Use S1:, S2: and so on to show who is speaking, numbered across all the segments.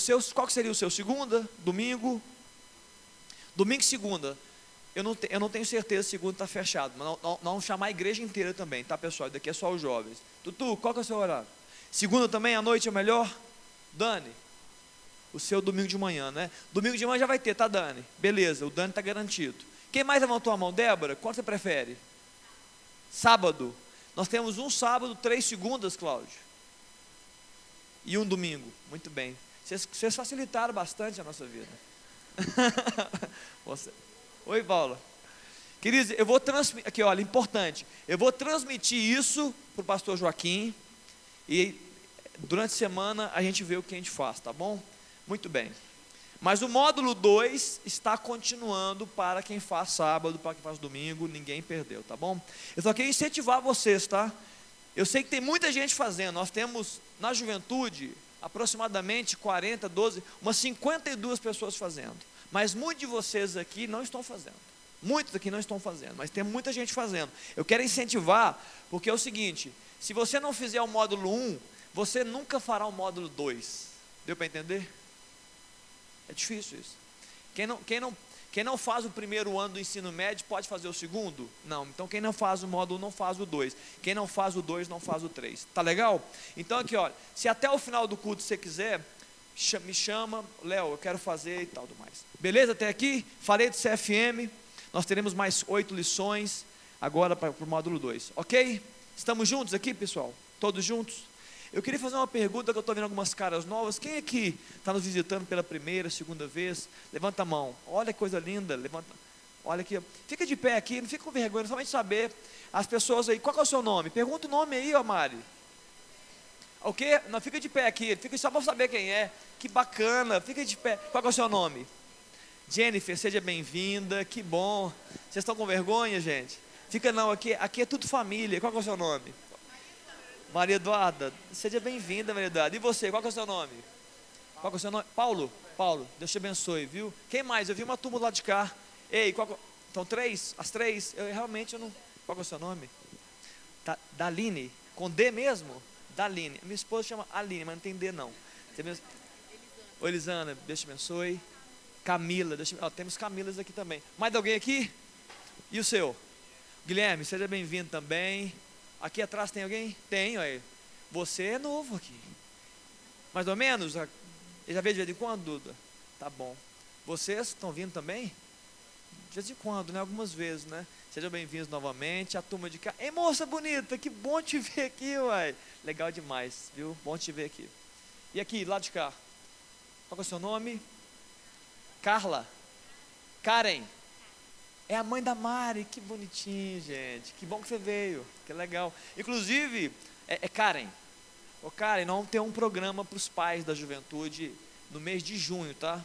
S1: Você, qual que seria o seu? Segunda? Domingo? Domingo e segunda. Eu não, te, eu não tenho certeza se segunda está fechado, mas nós, vamos chamar a igreja inteira também, tá pessoal? Daqui é só os jovens. Tutu, qual que é o seu horário? Segunda também, à noite é melhor? Dani? O seu domingo de manhã, né? Domingo de manhã já vai ter, tá, Dani? Beleza, o Dani está garantido. Quem mais levantou a mão? Débora, qual você prefere? Sábado. Nós temos um sábado, três segundas, Cláudio. E um domingo. Muito bem. Vocês, vocês facilitaram bastante a nossa vida. Você. Oi, Paula. Queridos, eu vou transmitir, aqui olha, importante, eu vou transmitir isso para o pastor Joaquim, e durante a semana a gente vê o que a gente faz, tá bom? Muito bem. Mas o módulo 2 está continuando para quem faz sábado, para quem faz domingo, ninguém perdeu, tá bom? Eu só queria incentivar vocês, tá? Eu sei que tem muita gente fazendo, nós temos na juventude aproximadamente 40, 12, umas 52 pessoas fazendo. Mas muitos de vocês aqui não estão fazendo. Muitos aqui não estão fazendo, mas tem muita gente fazendo. Eu quero incentivar, porque é o seguinte: se você não fizer o módulo 1, você nunca fará o módulo 2. Deu para entender? É difícil isso. Quem não, quem, não, quem não faz o primeiro ano do ensino médio pode fazer o segundo? Não. Então quem não faz o módulo não faz o 2. Quem não faz o 2 não faz o 3. Tá legal? Então aqui, olha, se até o final do culto você quiser, me chama, Léo, eu quero fazer e tal do mais. Beleza até aqui? Falei do CFM. Nós teremos mais oito lições agora para o módulo 2. Ok? Estamos juntos aqui, pessoal? Todos juntos? Eu queria fazer uma pergunta que eu estou vendo algumas caras novas. Quem aqui está nos visitando pela primeira, segunda vez? Levanta a mão. Olha que coisa linda. Levanta. Olha aqui. Fica de pé aqui, não fica com vergonha, somente saber. As pessoas aí, qual é o seu nome? Pergunta o nome aí, ó Mari. O quê? Não, fica de pé aqui, fica só para saber quem é. Que bacana, fica de pé. Qual é o seu nome? Jennifer, seja bem-vinda, que bom. Vocês estão com vergonha, gente? Fica não, aqui, aqui é tudo família. Qual é o seu nome? Maria Eduarda, seja bem-vinda, Maria Eduarda. E você, qual é o seu nome? Qual é o seu nome? Paulo? Paulo, Deus te abençoe, viu? Quem mais? Eu vi uma turma lá de cá. Ei, qual, então três? As três? Eu realmente eu não. Qual é o seu nome? Da, Daline, com D mesmo? Daline. Minha esposa chama Aline, mas não tem D não. Você mesmo? Oi, Elisana, Deus te abençoe. Camila, Deus te... Temos Camilas aqui também. Mais alguém aqui? E o seu? Guilherme, seja bem-vindo também. Aqui atrás tem alguém? Tem, olha. Você é novo aqui. Mais ou menos? Já veio de vez em quando, Duda? Tá bom. Vocês estão vindo também? De vez em quando, né? Algumas vezes, né? Sejam bem-vindos novamente. A turma de cá. Ei, moça bonita, que bom te ver aqui, uai. Legal demais, viu? Bom te ver aqui. E aqui, lá de cá. Qual é o seu nome? Carla. Karen. É a mãe da Mari, que bonitinho, gente. Que bom que você veio, que legal. Inclusive, é, é Karen. Ô Karen, nós vamos ter um programa para os pais da juventude no mês de junho, tá?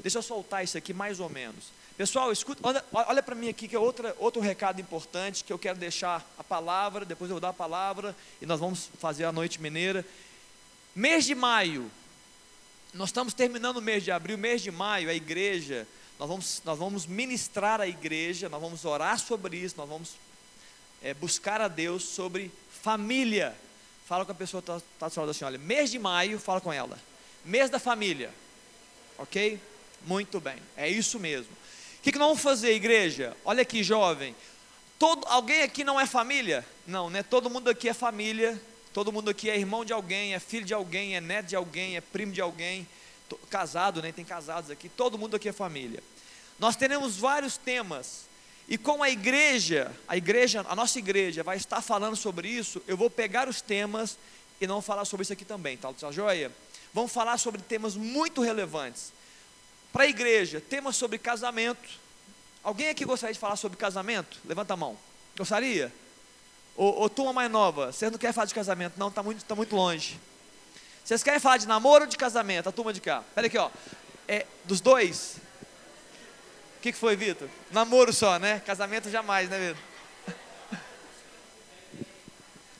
S1: Deixa eu soltar isso aqui mais ou menos. Pessoal, escuta, olha, olha para mim aqui que é outra, outro recado importante que eu quero deixar a palavra, depois eu vou dar a palavra e nós vamos fazer a noite mineira. Mês de maio, nós estamos terminando o mês de abril, mês de maio, a igreja, nós vamos, nós vamos ministrar a igreja, nós vamos orar sobre isso, nós vamos é, buscar a Deus sobre família. Fala com a pessoa que está tá falando assim: olha, mês de maio, fala com ela. Mês da família. Ok? Muito bem, é isso mesmo. O que, que nós vamos fazer, igreja? Olha aqui, jovem. Todo, alguém aqui não é família? Não, né? Todo mundo aqui é família Todo mundo aqui é irmão de alguém, é filho de alguém, é neto de alguém, é primo de alguém, casado, né? Tem casados aqui. Todo mundo aqui é família. Nós teremos vários temas. E com a igreja, a igreja, a nossa igreja vai estar falando sobre isso, eu vou pegar os temas e não falar sobre isso aqui também, tá? Tá joia? Vamos falar sobre temas muito relevantes. Para a igreja, temas sobre casamento. Alguém aqui gostaria de falar sobre casamento? Levanta a mão. Gostaria? Ô turma mais nova, vocês não querem falar de casamento, não, está muito, tá muito longe. Vocês querem falar de namoro ou de casamento? A turma de cá. Pera aqui, ó. É, dos dois? O que, que foi, Vitor? Namoro só, né? Casamento jamais, né, Vitor?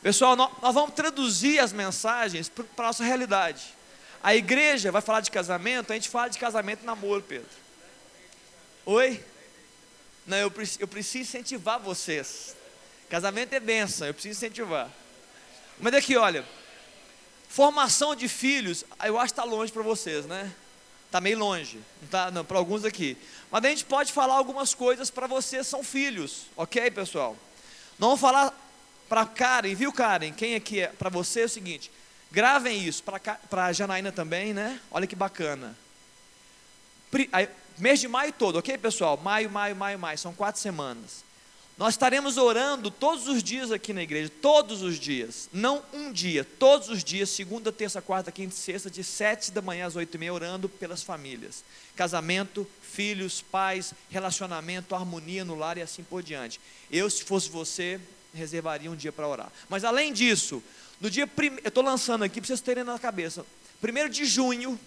S1: Pessoal, nós, nós, vamos traduzir as mensagens para a nossa realidade. A igreja vai falar de casamento, a gente fala de casamento e namoro, Pedro. Oi? Não, eu, eu preciso incentivar vocês. Casamento é benção, eu preciso incentivar. Mas aqui, olha. Formação de filhos, eu acho que está longe para vocês, né? Está meio longe, tá, não, para alguns aqui. Mas a gente pode falar algumas coisas para vocês, são filhos, ok, pessoal? Não vou falar para Karen, viu, Karen? Quem aqui é para você é o seguinte: gravem isso, para a Janaína também, né? Olha que bacana. Pri, aí, mês de maio todo, ok, pessoal? Maio, maio, maio, maio, são quatro semanas. Nós estaremos orando todos os dias aqui na igreja, todos os dias, não um dia, todos os dias, segunda, terça, quarta, quinta e sexta, de sete da manhã às oito e meia, orando pelas famílias, casamento, filhos, pais, relacionamento, harmonia no lar e assim por diante. Eu, se fosse você, reservaria um dia para orar. Mas além disso, no dia primeiro, eu estou lançando aqui para vocês terem na cabeça, primeiro de junho,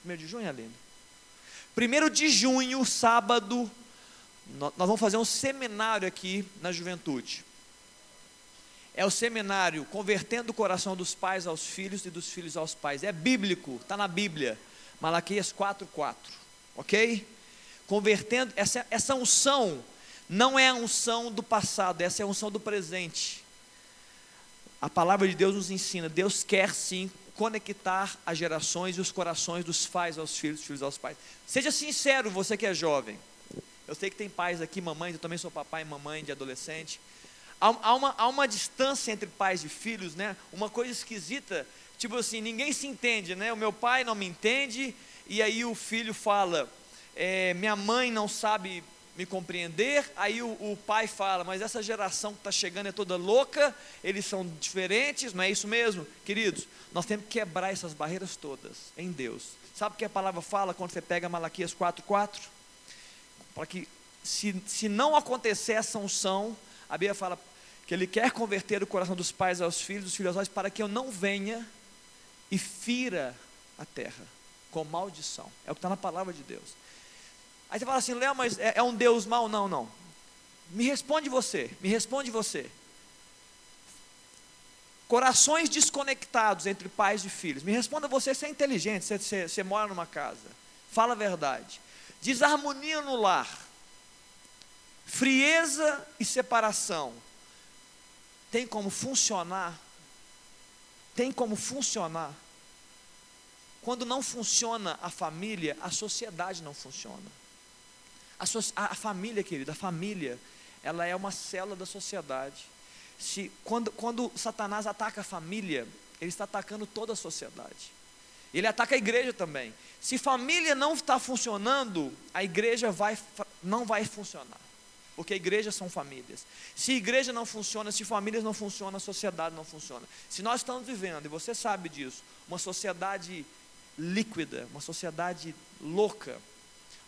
S1: primeiro de junho, Aline? Primeiro de junho, sábado, nós vamos fazer um seminário aqui na juventude. É o seminário Convertendo o Coração dos Pais aos Filhos e dos Filhos aos Pais. É bíblico, está na Bíblia. Malaquias 4,4. Ok? Convertendo, essa, essa unção não é a unção do passado, essa é a unção do presente. A palavra de Deus nos ensina, Deus quer sim conectar as gerações e os corações dos pais aos filhos, dos filhos aos pais. Seja sincero, você que é jovem. Eu sei que tem pais aqui, mamães, eu também sou papai e mamãe de adolescente. Há, há, uma, há uma distância entre pais e filhos, né? Uma coisa esquisita, tipo assim, ninguém se entende, né? O meu pai não me entende, e aí o filho fala, é, minha mãe não sabe me compreender, aí o, o pai fala, mas essa geração que está chegando é toda louca, eles são diferentes, não é isso mesmo? Queridos, nós temos que quebrar essas barreiras todas em Deus. Sabe o que a palavra fala quando você pega Malaquias 4,4? Para que, se, se não acontecer essa unção, a Bíblia fala que Ele quer converter o coração dos pais aos filhos, dos filhos aos pais, para que eu não venha e fira a terra com maldição. É o que está na palavra de Deus. Aí você fala assim, Léo, mas é, é um Deus mau? Não, não. Me responde você, me responde você. Corações desconectados entre pais e filhos. Me responda você, você é inteligente, você, você, você mora numa casa. Fala a verdade desarmonia no lar, frieza e separação, tem como funcionar? Tem como funcionar? Quando não funciona a família, a sociedade não funciona. A, so, a, família, querida, a família, ela é uma célula da sociedade. Se, quando, quando Satanás ataca a família, ele está atacando toda a sociedade. Ele ataca a igreja também. Se família não está funcionando, a igreja vai, não vai funcionar. Porque a igreja são famílias. Se igreja não funciona, se famílias não funcionam, a sociedade não funciona. Se nós estamos vivendo, e você sabe disso, uma sociedade líquida, uma sociedade louca,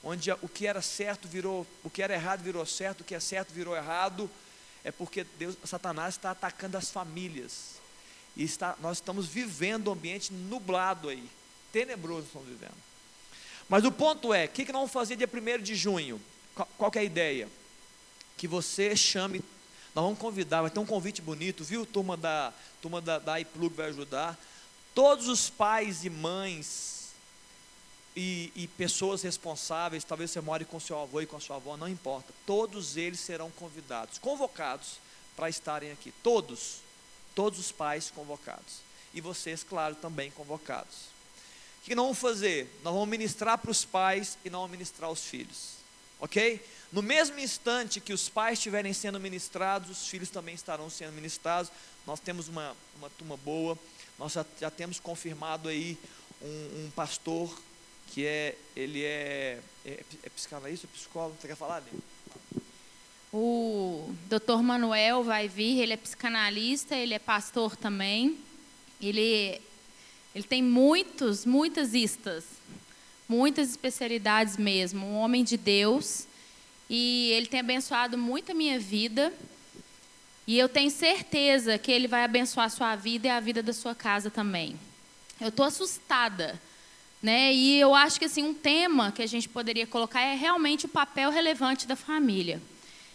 S1: onde o que era certo virou, o que era errado virou certo, o que é certo virou errado, é porque Deus, Satanás está atacando as famílias. E está, nós estamos vivendo um ambiente nublado aí, tenebroso estamos vivendo. Mas o ponto é, o que, que nós vamos fazer dia 1 de junho? Qual, qual é a ideia? Que você chame, nós vamos convidar, vai ter um convite bonito, viu? Turma da, turma da, da iPlug vai ajudar. Todos os pais e mães e, e, pessoas responsáveis, talvez você more com seu avô e com a sua avó, não importa. Todos eles serão convidados, convocados para estarem aqui. Todos todos os pais convocados. E vocês, claro, também convocados. O que nós vamos fazer? Nós vamos ministrar para os pais e não ministrar aos filhos. Ok? No mesmo instante que os pais estiverem sendo ministrados, os filhos também estarão sendo ministrados. Nós temos uma, uma turma boa. Nós já, já temos confirmado aí um, um, pastor que é, ele é, é, é psicanalista, psicólogo, você quer falar, Lê?
S2: O doutor Manuel vai vir, ele é psicanalista, ele é pastor também. Ele, ele tem muitos, muitas istas, muitas especialidades mesmo. Um homem de Deus. E ele tem abençoado muito a minha vida. E eu tenho certeza que ele vai abençoar a sua vida e a vida da sua casa também. Eu estou assustada. Né? E eu acho que assim, um tema que a gente poderia colocar é realmente o papel relevante da família.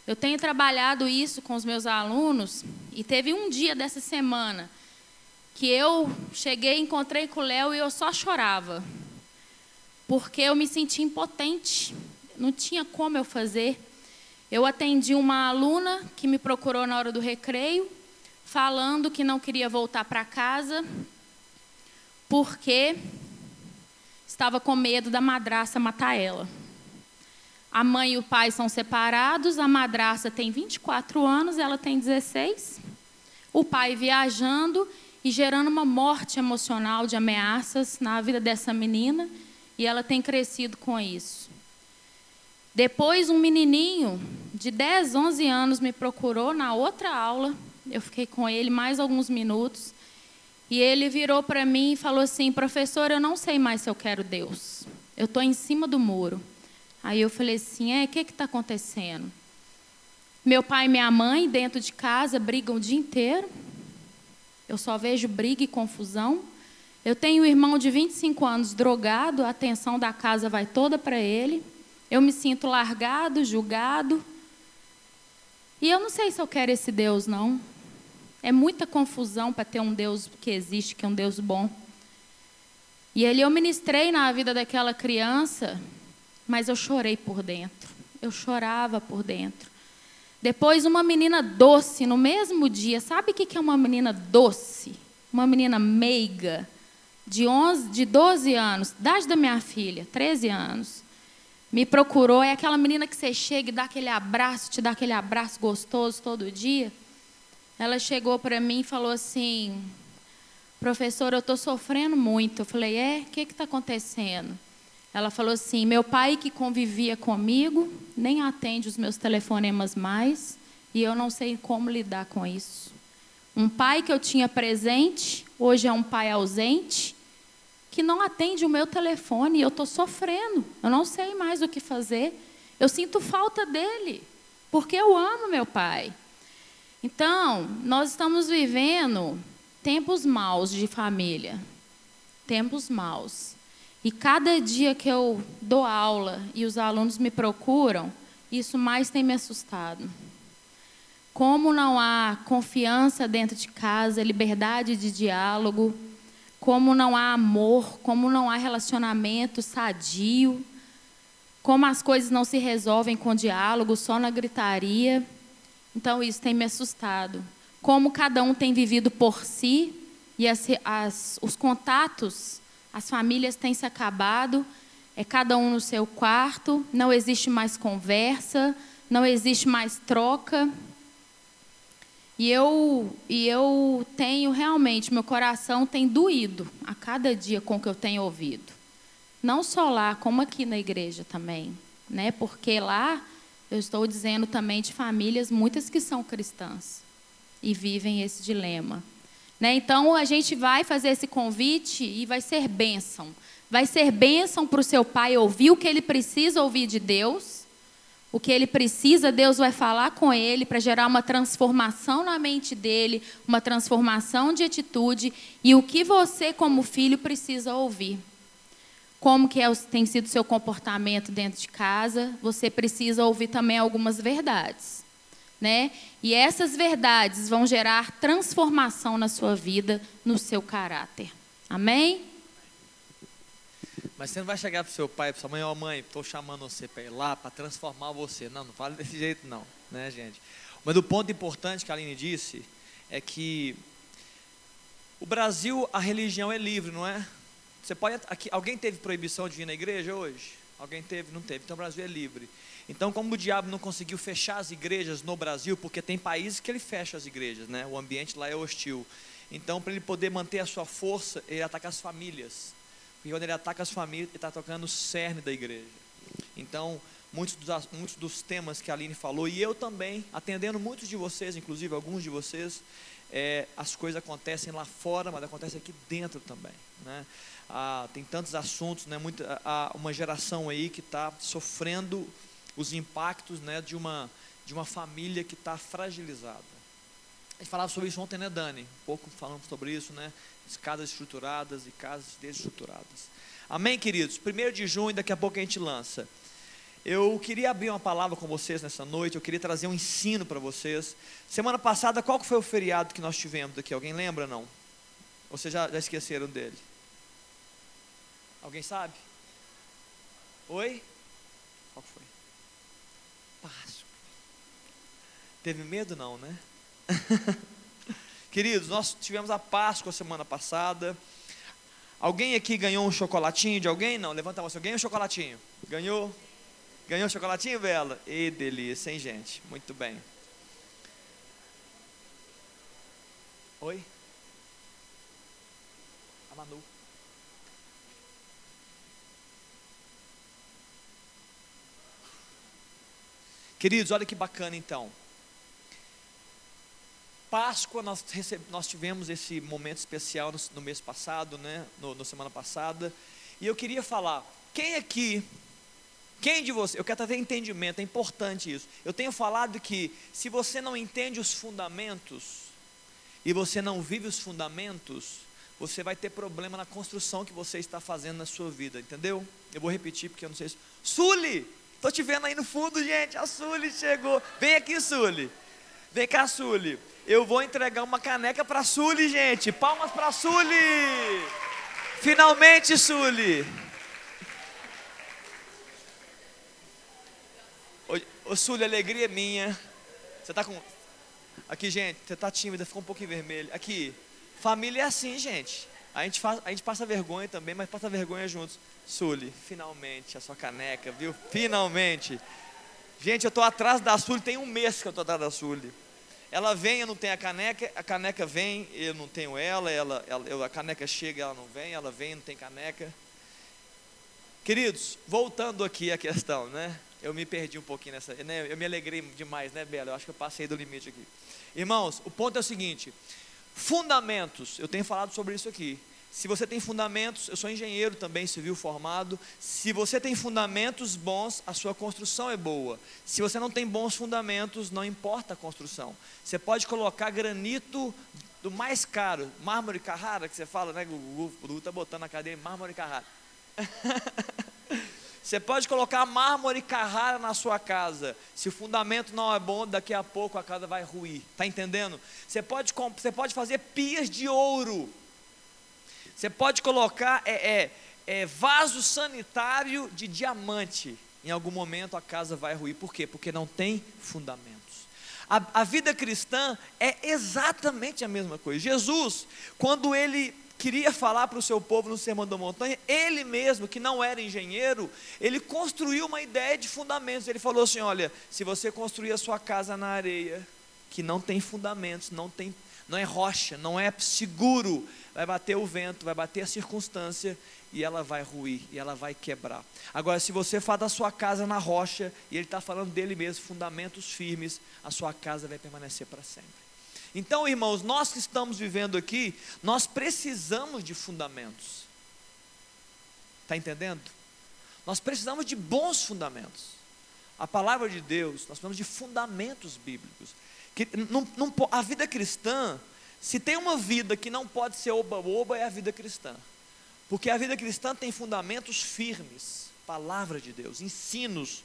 S2: Eu tenho trabalhado isso com os meus alunos e teve um dia dessa semana que eu cheguei, encontrei com o Léo e eu só chorava. Porque eu me senti impotente. Não tinha como eu fazer. Eu atendi uma aluna que me procurou na hora do recreio, falando que não queria voltar para casa porque estava com medo da madraça matar ela. A mãe e o pai são separados, a madraça tem 24 anos, ela tem 16. O pai viajando e gerando uma morte emocional de ameaças na vida dessa menina, e ela tem crescido com isso. Depois, um menininho de 10, 11 anos me procurou na outra aula, eu fiquei com ele mais alguns minutos, e ele virou para mim e falou assim: professor, eu não sei mais se eu quero Deus, eu estou em cima do muro. Aí eu falei assim: é, o que está acontecendo? Meu pai e minha mãe, dentro de casa, brigam o dia inteiro. Eu só vejo briga e confusão. Eu tenho um irmão de 25 anos drogado, a atenção da casa vai toda para ele. Eu me sinto largado, julgado. E eu não sei se eu quero esse Deus, não. É muita confusão para ter um Deus que existe, que é um Deus bom. E ali eu ministrei na vida daquela criança, mas eu chorei por dentro. Eu chorava por dentro. Depois, uma menina doce, no mesmo dia. Sabe o que é uma menina doce? Uma menina meiga, de, 11, de 12 anos, idade da minha filha, 13 anos. Me procurou. É aquela menina que você chega e dá aquele abraço, te dá aquele abraço gostoso todo dia. Ela chegou para mim e falou assim: Professor, eu estou sofrendo muito. Eu falei: É? O que está acontecendo? Ela falou assim: meu pai que convivia comigo nem atende os meus telefonemas mais e eu não sei como lidar com isso. Um pai que eu tinha presente, hoje é um pai ausente, que não atende o meu telefone e eu estou sofrendo. Eu não sei mais o que fazer. Eu sinto falta dele, porque eu amo meu pai. Então, nós estamos vivendo tempos maus de família. Tempos maus. E cada dia que eu dou aula e os alunos me procuram, isso mais tem me assustado. Como não há confiança dentro de casa, liberdade de diálogo, como não há amor, como não há relacionamento sadio, como as coisas não se resolvem com diálogo, só na gritaria. Então isso tem me assustado. Como cada um tem vivido por si e as, as, os contatos as famílias têm se acabado, é cada um no seu quarto, não existe mais conversa, não existe mais troca. E eu, e eu tenho realmente, meu coração tem doído a cada dia com o que eu tenho ouvido. Não só lá, como aqui na igreja também. Né? Porque lá eu estou dizendo também de famílias, muitas que são cristãs e vivem esse dilema. Né? Então a gente vai fazer esse convite e vai ser bênção. Vai ser bênção para o seu pai ouvir o que ele precisa ouvir de Deus. O que ele precisa, Deus vai falar com ele para gerar uma transformação na mente dele, uma transformação de atitude. E o que você, como filho, precisa ouvir. Como que é, tem sido seu comportamento dentro de casa, você precisa ouvir também algumas verdades né? E essas verdades vão gerar transformação na sua vida, no seu caráter. Amém?
S1: Mas você não vai chegar para o seu pai, para sua mãe, ó oh, mãe, estou chamando você para ir lá para transformar você. Não, não fale desse jeito não, né, gente? Mas o ponto importante que a Aline disse é que o Brasil, a religião é livre, não é? Você pode, aqui, alguém teve proibição de vir na igreja hoje? Alguém teve? Não teve. Então o Brasil é livre. Então, como o diabo não conseguiu fechar as igrejas no Brasil, porque tem países que ele fecha as igrejas, né? O ambiente lá é hostil. Então, para ele poder manter a sua força, ele ataca as famílias. Porque quando ele ataca as famílias, ele está tocando o cerne da igreja. Então, muitos dos, muitos dos temas que a Aline falou, e eu também, atendendo muitos de vocês, inclusive alguns de vocês, é, as coisas acontecem lá fora, mas acontecem aqui dentro também. Né? Ah, tem tantos assuntos, né? Muita, uma geração aí que está sofrendo os impactos né, de, uma, de uma família que está fragilizada. A gente falava sobre isso ontem, né, Dani? Um pouco falando sobre isso, né? Casas estruturadas e casas desestruturadas. Amém, queridos? 1 de junho, daqui a pouco a gente lança. Eu queria abrir uma palavra com vocês nessa noite, eu queria trazer um ensino para vocês. Semana passada, qual foi o feriado que nós tivemos aqui? Alguém lembra, não? Ou vocês já, já esqueceram dele? Alguém sabe? Oi? Qual foi? Páscoa. Teve medo não, né? Queridos, nós tivemos a Páscoa semana passada. Alguém aqui ganhou um chocolatinho de alguém? Não, levanta a mão. Ganhou um chocolatinho? Ganhou? Ganhou um chocolatinho, Bela? E delícia, hein, gente? Muito bem. Oi? A Manu. Queridos, olha que bacana então. Páscoa, nós, receb... nós tivemos esse momento especial no, no mês passado, né? No, no, semana passada. E eu queria falar, quem aqui, quem de vocês, eu quero trazer entendimento, é importante isso. Eu tenho falado que se você não entende os fundamentos, e você não vive os fundamentos, você vai ter problema na construção que você está fazendo na sua vida, entendeu? Eu vou repetir porque eu não sei se. Suli! Estou te vendo aí no fundo, gente. A Suli chegou. Vem aqui, Suli. Vem cá, Suli. Eu vou entregar uma caneca para Suli, gente. Palmas para Suli. Finalmente, Suli. Ô, ô Suli, alegria é minha. Você tá com. Aqui, gente, você tá tímida, ficou um pouquinho vermelho. Aqui, família é assim, gente. A gente, faz, a gente passa vergonha também, mas passa vergonha juntos. Suli, finalmente, a sua caneca, viu? Finalmente. Gente, eu tô atrás da Suli, tem um mês que eu tô atrás da Suli. Ela vem, eu não tenho a caneca, a caneca vem, eu não tenho ela, ela, ela a caneca chega, ela não vem, ela vem, não tem caneca. Queridos, voltando aqui à questão, né? Eu me perdi um pouquinho nessa, né? Eu me alegrei demais, né, Bela? Eu acho que eu passei do limite aqui. Irmãos, o ponto é o seguinte: fundamentos, eu tenho falado sobre isso aqui. Se você tem fundamentos, eu sou engenheiro também, civil formado. Se você tem fundamentos bons, a sua construção é boa. Se você não tem bons fundamentos, não importa a construção. Você pode colocar granito do mais caro, mármore Carrara, que você fala, né? O Gugu está botando na cadeia mármore Carrara. Você pode colocar mármore Carrara na sua casa. Se o fundamento não é bom, daqui a pouco a casa vai ruir. Está entendendo? Você pode, você pode fazer pias de ouro. Você pode colocar é, é, é, vaso sanitário de diamante. Em algum momento a casa vai ruir. Por quê? Porque não tem fundamentos. A, a vida cristã é exatamente a mesma coisa. Jesus, quando ele queria falar para o seu povo no Sermão da Montanha, ele mesmo, que não era engenheiro, ele construiu uma ideia de fundamentos. Ele falou assim: olha, se você construir a sua casa na areia, que não tem fundamentos, não tem não é rocha, não é seguro. Vai bater o vento, vai bater a circunstância e ela vai ruir, e ela vai quebrar. Agora, se você faz da sua casa na rocha, e ele está falando dele mesmo, fundamentos firmes, a sua casa vai permanecer para sempre. Então, irmãos, nós que estamos vivendo aqui, nós precisamos de fundamentos. Está entendendo? Nós precisamos de bons fundamentos. A palavra de Deus, nós precisamos de fundamentos bíblicos. Não, não, a vida cristã, se tem uma vida que não pode ser oba-oba, é a vida cristã. Porque a vida cristã tem fundamentos firmes, palavra de Deus, ensinos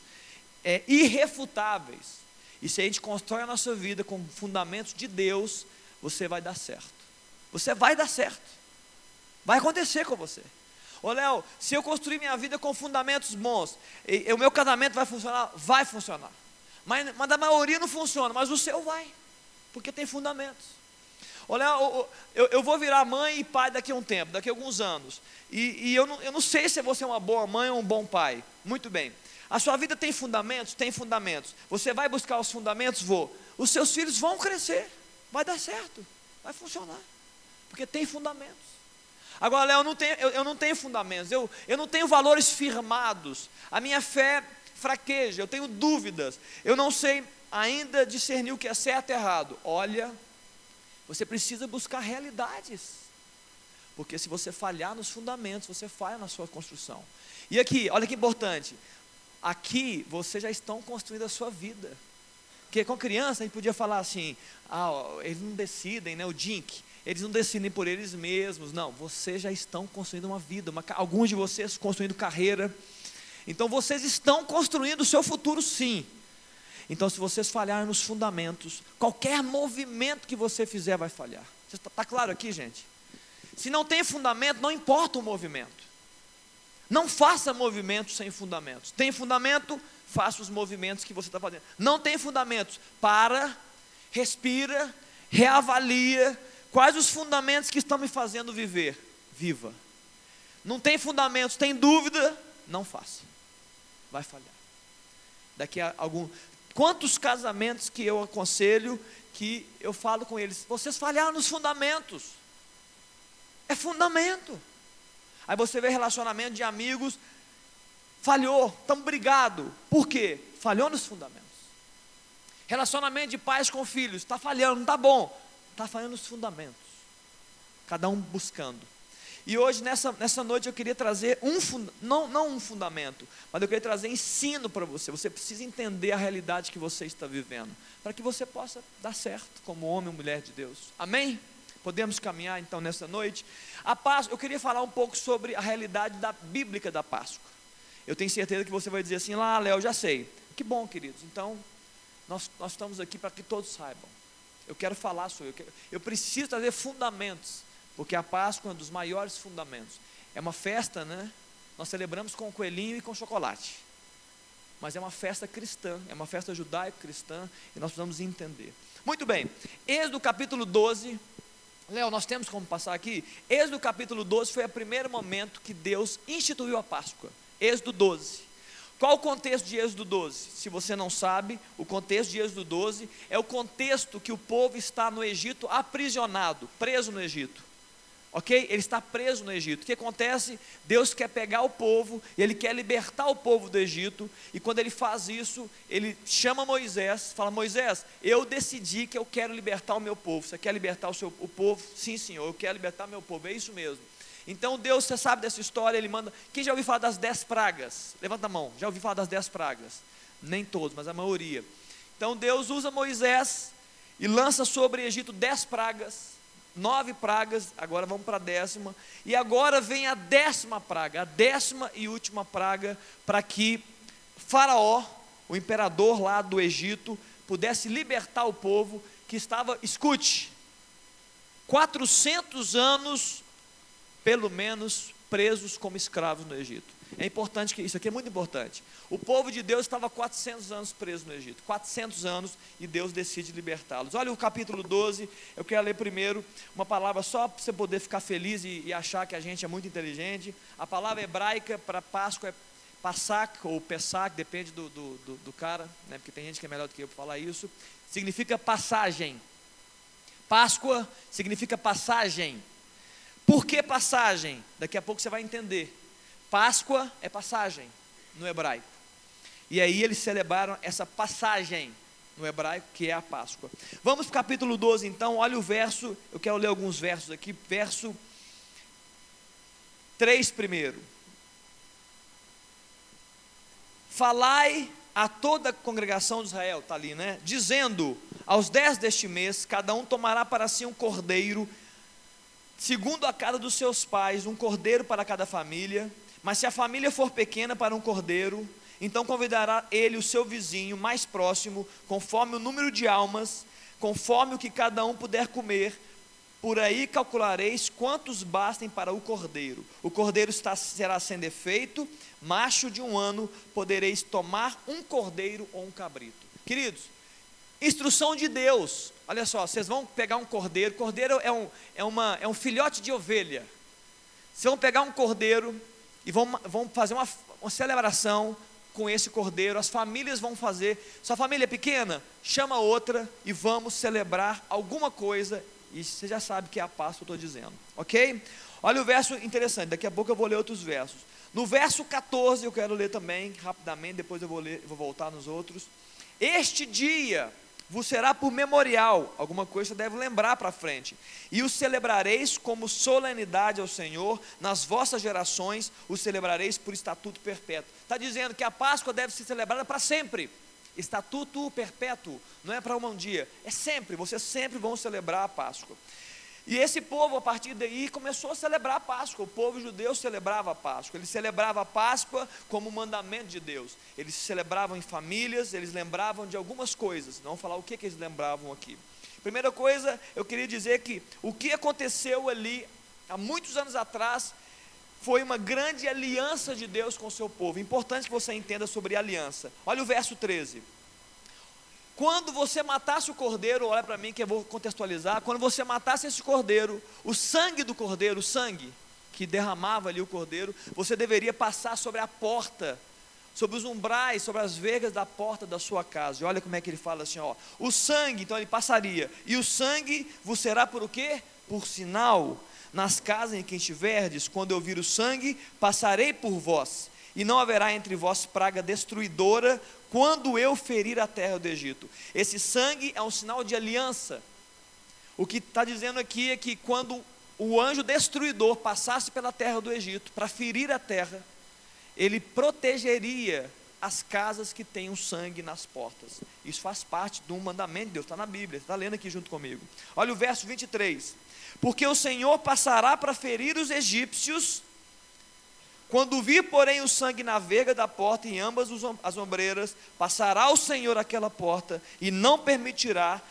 S1: é, irrefutáveis. E se a gente constrói a nossa vida com fundamentos de Deus, você vai dar certo. Você vai dar certo. Vai acontecer com você. Ô Léo, se eu construir minha vida com fundamentos bons, e, e, o meu casamento vai funcionar? Vai funcionar. Mas, mas a maioria não funciona, mas o seu vai, porque tem fundamentos. Olha, eu, eu vou virar mãe e pai daqui a um tempo, daqui a alguns anos. E, e eu, não, eu não sei se você é uma boa mãe ou um bom pai. Muito bem. A sua vida tem fundamentos? Tem fundamentos. Você vai buscar os fundamentos? Vou. Os seus filhos vão crescer. Vai dar certo. Vai funcionar. Porque tem fundamentos. Agora, Léo, eu não tenho, eu, eu não tenho fundamentos. Eu, eu não tenho valores firmados. A minha fé fraqueja, eu tenho dúvidas, eu não sei ainda discernir o que é certo e errado. Olha, você precisa buscar realidades. Porque se você falhar nos fundamentos, você falha na sua construção. E aqui, olha que importante. Aqui vocês já estão construindo a sua vida. Porque com criança a gente podia falar assim, ah, eles não decidem, né? O Dink, eles não decidem por eles mesmos. Não, vocês já estão construindo uma vida. Uma, alguns de vocês construindo carreira, então vocês estão construindo o seu futuro sim. Então, se vocês falharem nos fundamentos, qualquer movimento que você fizer vai falhar. Está tá claro aqui, gente? Se não tem fundamento, não importa o movimento. Não faça movimentos sem fundamentos. Tem fundamento, faça os movimentos que você está fazendo. Não tem fundamentos, para, respira, reavalia. Quais os fundamentos que estão me fazendo viver? Viva. não tem fundamentos, tem dúvida, não faça. Vai falhar. Daqui a algum. Quantos casamentos que eu aconselho que eu falo com eles, vocês falharam nos fundamentos. É fundamento. Aí você vê relacionamento de amigos, falhou, estamos brigados. Por quê? Falhou nos fundamentos. Relacionamento de pais com filhos, está falhando, não está bom. Está falhando nos fundamentos. Cada um buscando. E hoje, nessa, nessa noite, eu queria trazer um, não, não um fundamento, mas eu queria trazer ensino para você. Você precisa entender a realidade que você está vivendo, para que você possa dar certo como homem ou mulher de Deus. Amém? Podemos caminhar então nessa noite. A Páscoa, eu queria falar um pouco sobre a realidade da bíblica da Páscoa. Eu tenho certeza que você vai dizer assim, lá, Léo, já sei. Que bom, queridos. Então, nós, nós estamos aqui para que todos saibam. Eu quero falar sobre, eu, quero, eu preciso trazer fundamentos porque a Páscoa é um dos maiores fundamentos. É uma festa, né? Nós celebramos com coelhinho e com chocolate. Mas é uma festa cristã, é uma festa judaico-cristã e nós precisamos entender. Muito bem, Êxodo capítulo 12. Léo, nós temos como passar aqui? Êxodo capítulo 12 foi o primeiro momento que Deus instituiu a Páscoa. Êxodo 12. Qual o contexto de Êxodo 12? Se você não sabe, o contexto de Êxodo 12 é o contexto que o povo está no Egito aprisionado, preso no Egito ok? Ele está preso no Egito. O que acontece? Deus quer pegar o povo ele quer libertar o povo do Egito. E quando ele faz isso, ele chama Moisés, fala: Moisés, eu decidi que eu quero libertar o meu povo. Você quer libertar o seu o povo? Sim, senhor, eu quero libertar meu povo. É isso mesmo. Então Deus, você sabe dessa história, ele manda. Quem já ouviu falar das dez pragas? Levanta a mão. Já ouviu falar das dez pragas? Nem todos, mas a maioria. Então Deus usa Moisés e lança sobre o Egito dez pragas nove pragas, agora vamos para a décima, e agora vem a décima praga, a décima e última praga, para que Faraó, o imperador lá do Egito, pudesse libertar o povo que estava, escute, 400 anos, pelo menos, presos como escravos no Egito. É importante que isso aqui é muito importante. O povo de Deus estava 400 anos preso no Egito, 400 anos e Deus decide libertá-los. Olha o capítulo 12. Eu quero ler primeiro uma palavra só para você poder ficar feliz e, e, achar que a gente é muito inteligente. A palavra hebraica para Páscoa é Passak ou Pesach, depende do, do, do, do cara, né, porque tem gente que é melhor do que eu para falar isso. Significa passagem. Páscoa significa passagem. Por que passagem? Daqui a pouco você vai entender. Páscoa é passagem no hebraico. E aí eles celebraram essa passagem no hebraico, que é a Páscoa. Vamos para o capítulo 12, então, olha o verso, eu quero ler alguns versos aqui, verso 3 primeiro. Falai a toda a congregação de Israel, está ali, né? Dizendo: aos dez deste mês, cada um tomará para si um cordeiro, segundo a casa dos seus pais, um cordeiro para cada família mas se a família for pequena para um cordeiro, então convidará ele o seu vizinho mais próximo, conforme o número de almas, conforme o que cada um puder comer. Por aí calculareis quantos bastem para o cordeiro. O cordeiro está, será sem defeito, macho de um ano, podereis tomar um cordeiro ou um cabrito. Queridos, instrução de Deus. Olha só, vocês vão pegar um cordeiro. Cordeiro é um, é uma, é um filhote de ovelha. Vocês vão pegar um cordeiro, e vão, vão fazer uma, uma celebração com esse cordeiro, as famílias vão fazer. Sua família é pequena? Chama outra e vamos celebrar alguma coisa. E você já sabe que é a Páscoa que eu estou dizendo, ok? Olha o verso interessante, daqui a pouco eu vou ler outros versos. No verso 14, eu quero ler também, rapidamente, depois eu vou, ler, vou voltar nos outros. Este dia vos será por memorial, alguma coisa você deve lembrar para frente. E o celebrareis como solenidade ao Senhor, nas vossas gerações o celebrareis por estatuto perpétuo. Está dizendo que a Páscoa deve ser celebrada para sempre. Estatuto perpétuo, não é para um dia, é sempre, vocês sempre vão celebrar a Páscoa. E esse povo, a partir daí, começou a celebrar a Páscoa. O povo judeu celebrava a Páscoa. Ele celebrava a Páscoa como mandamento de Deus. Eles celebravam em famílias, eles lembravam de algumas coisas. Não vou falar o que, que eles lembravam aqui. Primeira coisa, eu queria dizer que o que aconteceu ali, há muitos anos atrás, foi uma grande aliança de Deus com o seu povo. Importante que você entenda sobre aliança. Olha o verso 13. Quando você matasse o cordeiro, olha para mim que eu vou contextualizar. Quando você matasse esse cordeiro, o sangue do cordeiro, o sangue, que derramava ali o cordeiro, você deveria passar sobre a porta, sobre os umbrais, sobre as vergas da porta da sua casa. E olha como é que ele fala assim, ó. O sangue, então ele passaria. E o sangue vos será por o quê? Por sinal. Nas casas em que estiverdes, quando eu vir o sangue, passarei por vós. E não haverá entre vós praga destruidora, quando eu ferir a terra do Egito. Esse sangue é um sinal de aliança. O que está dizendo aqui é que quando o anjo destruidor passasse pela terra do Egito para ferir a terra, ele protegeria as casas que têm o sangue nas portas. Isso faz parte um mandamento de Deus, está na Bíblia, está lendo aqui junto comigo. Olha o verso 23. Porque o Senhor passará para ferir os egípcios, quando vir, porém, o sangue na verga da porta e em ambas as ombreiras, passará o Senhor aquela porta e não permitirá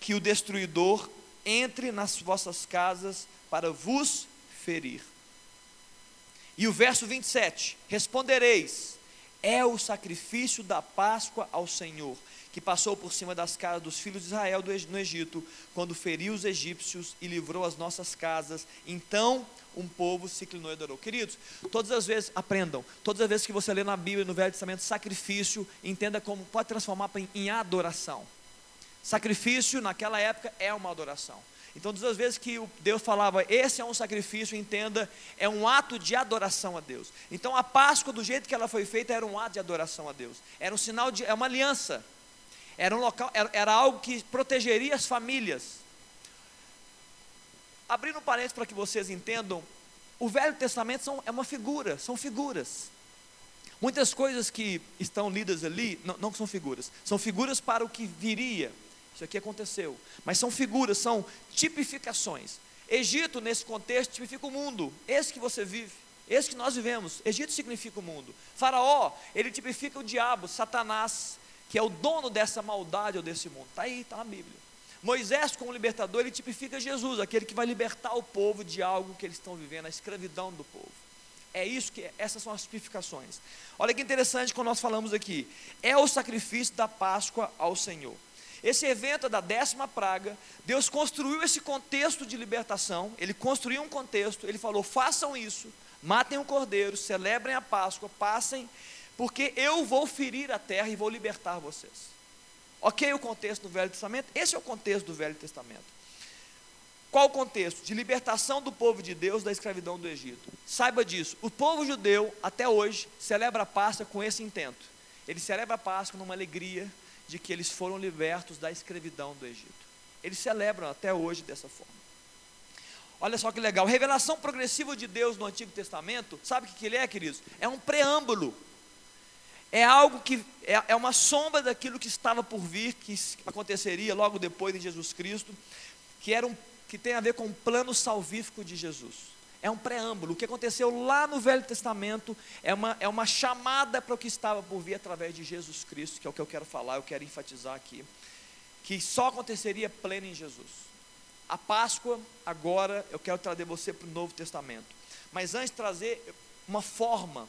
S1: que o destruidor entre nas vossas casas para vos ferir. E o verso 27: Respondereis: É o sacrifício da Páscoa ao Senhor, que passou por cima das casas dos filhos de Israel no Egito, quando feriu os egípcios e livrou as nossas casas. Então um povo se inclinou e adorou. Queridos, todas as vezes, aprendam, todas as vezes que você lê na Bíblia, no Velho Testamento, sacrifício, entenda como pode transformar em adoração. Sacrifício, naquela época, é uma adoração. Então, todas as vezes que Deus falava, esse é um sacrifício, entenda, é um ato de adoração a Deus. Então, a Páscoa, do jeito que ela foi feita, era um ato de adoração a Deus. Era um sinal de, é uma aliança. Era um local, era, era algo que protegeria as famílias. Abrindo um parênteses para que vocês entendam, o Velho Testamento são, é uma figura, são figuras. Muitas coisas que estão lidas ali, não, não são figuras, são figuras para o que viria. Isso aqui aconteceu. Mas são figuras, são tipificações. Egito, nesse contexto, tipifica o mundo. Esse que você vive. Esse que nós vivemos. Egito significa o mundo. Faraó, ele tipifica o diabo, Satanás, que é o dono dessa maldade ou desse mundo. Está aí, está na Bíblia. Moisés, como libertador, ele tipifica Jesus, aquele que vai libertar o povo de algo que eles estão vivendo, a escravidão do povo. É isso que essas são as tipificações. Olha que interessante quando nós falamos aqui. É o sacrifício da Páscoa ao Senhor. Esse evento é da décima praga, Deus construiu esse contexto de libertação, ele construiu um contexto, ele falou: façam isso, matem o cordeiro, celebrem a Páscoa, passem, porque eu vou ferir a terra e vou libertar vocês. Ok, o contexto do Velho Testamento? Esse é o contexto do Velho Testamento. Qual o contexto? De libertação do povo de Deus da escravidão do Egito. Saiba disso, o povo judeu, até hoje, celebra a Páscoa com esse intento. Ele celebra a Páscoa numa alegria, de que eles foram libertos da escravidão do Egito. Eles celebram até hoje dessa forma. Olha só que legal, revelação progressiva de Deus no Antigo Testamento, sabe o que ele é, queridos? É um preâmbulo. É algo que é, é uma sombra daquilo que estava por vir, que aconteceria logo depois de Jesus Cristo, que era um, que tem a ver com o plano salvífico de Jesus é um preâmbulo. O que aconteceu lá no Velho Testamento é uma, é uma chamada para o que estava por vir através de Jesus Cristo, que é o que eu quero falar, eu quero enfatizar aqui, que só aconteceria pleno em Jesus. A Páscoa, agora, eu quero trazer você para o Novo Testamento. Mas antes, trazer uma forma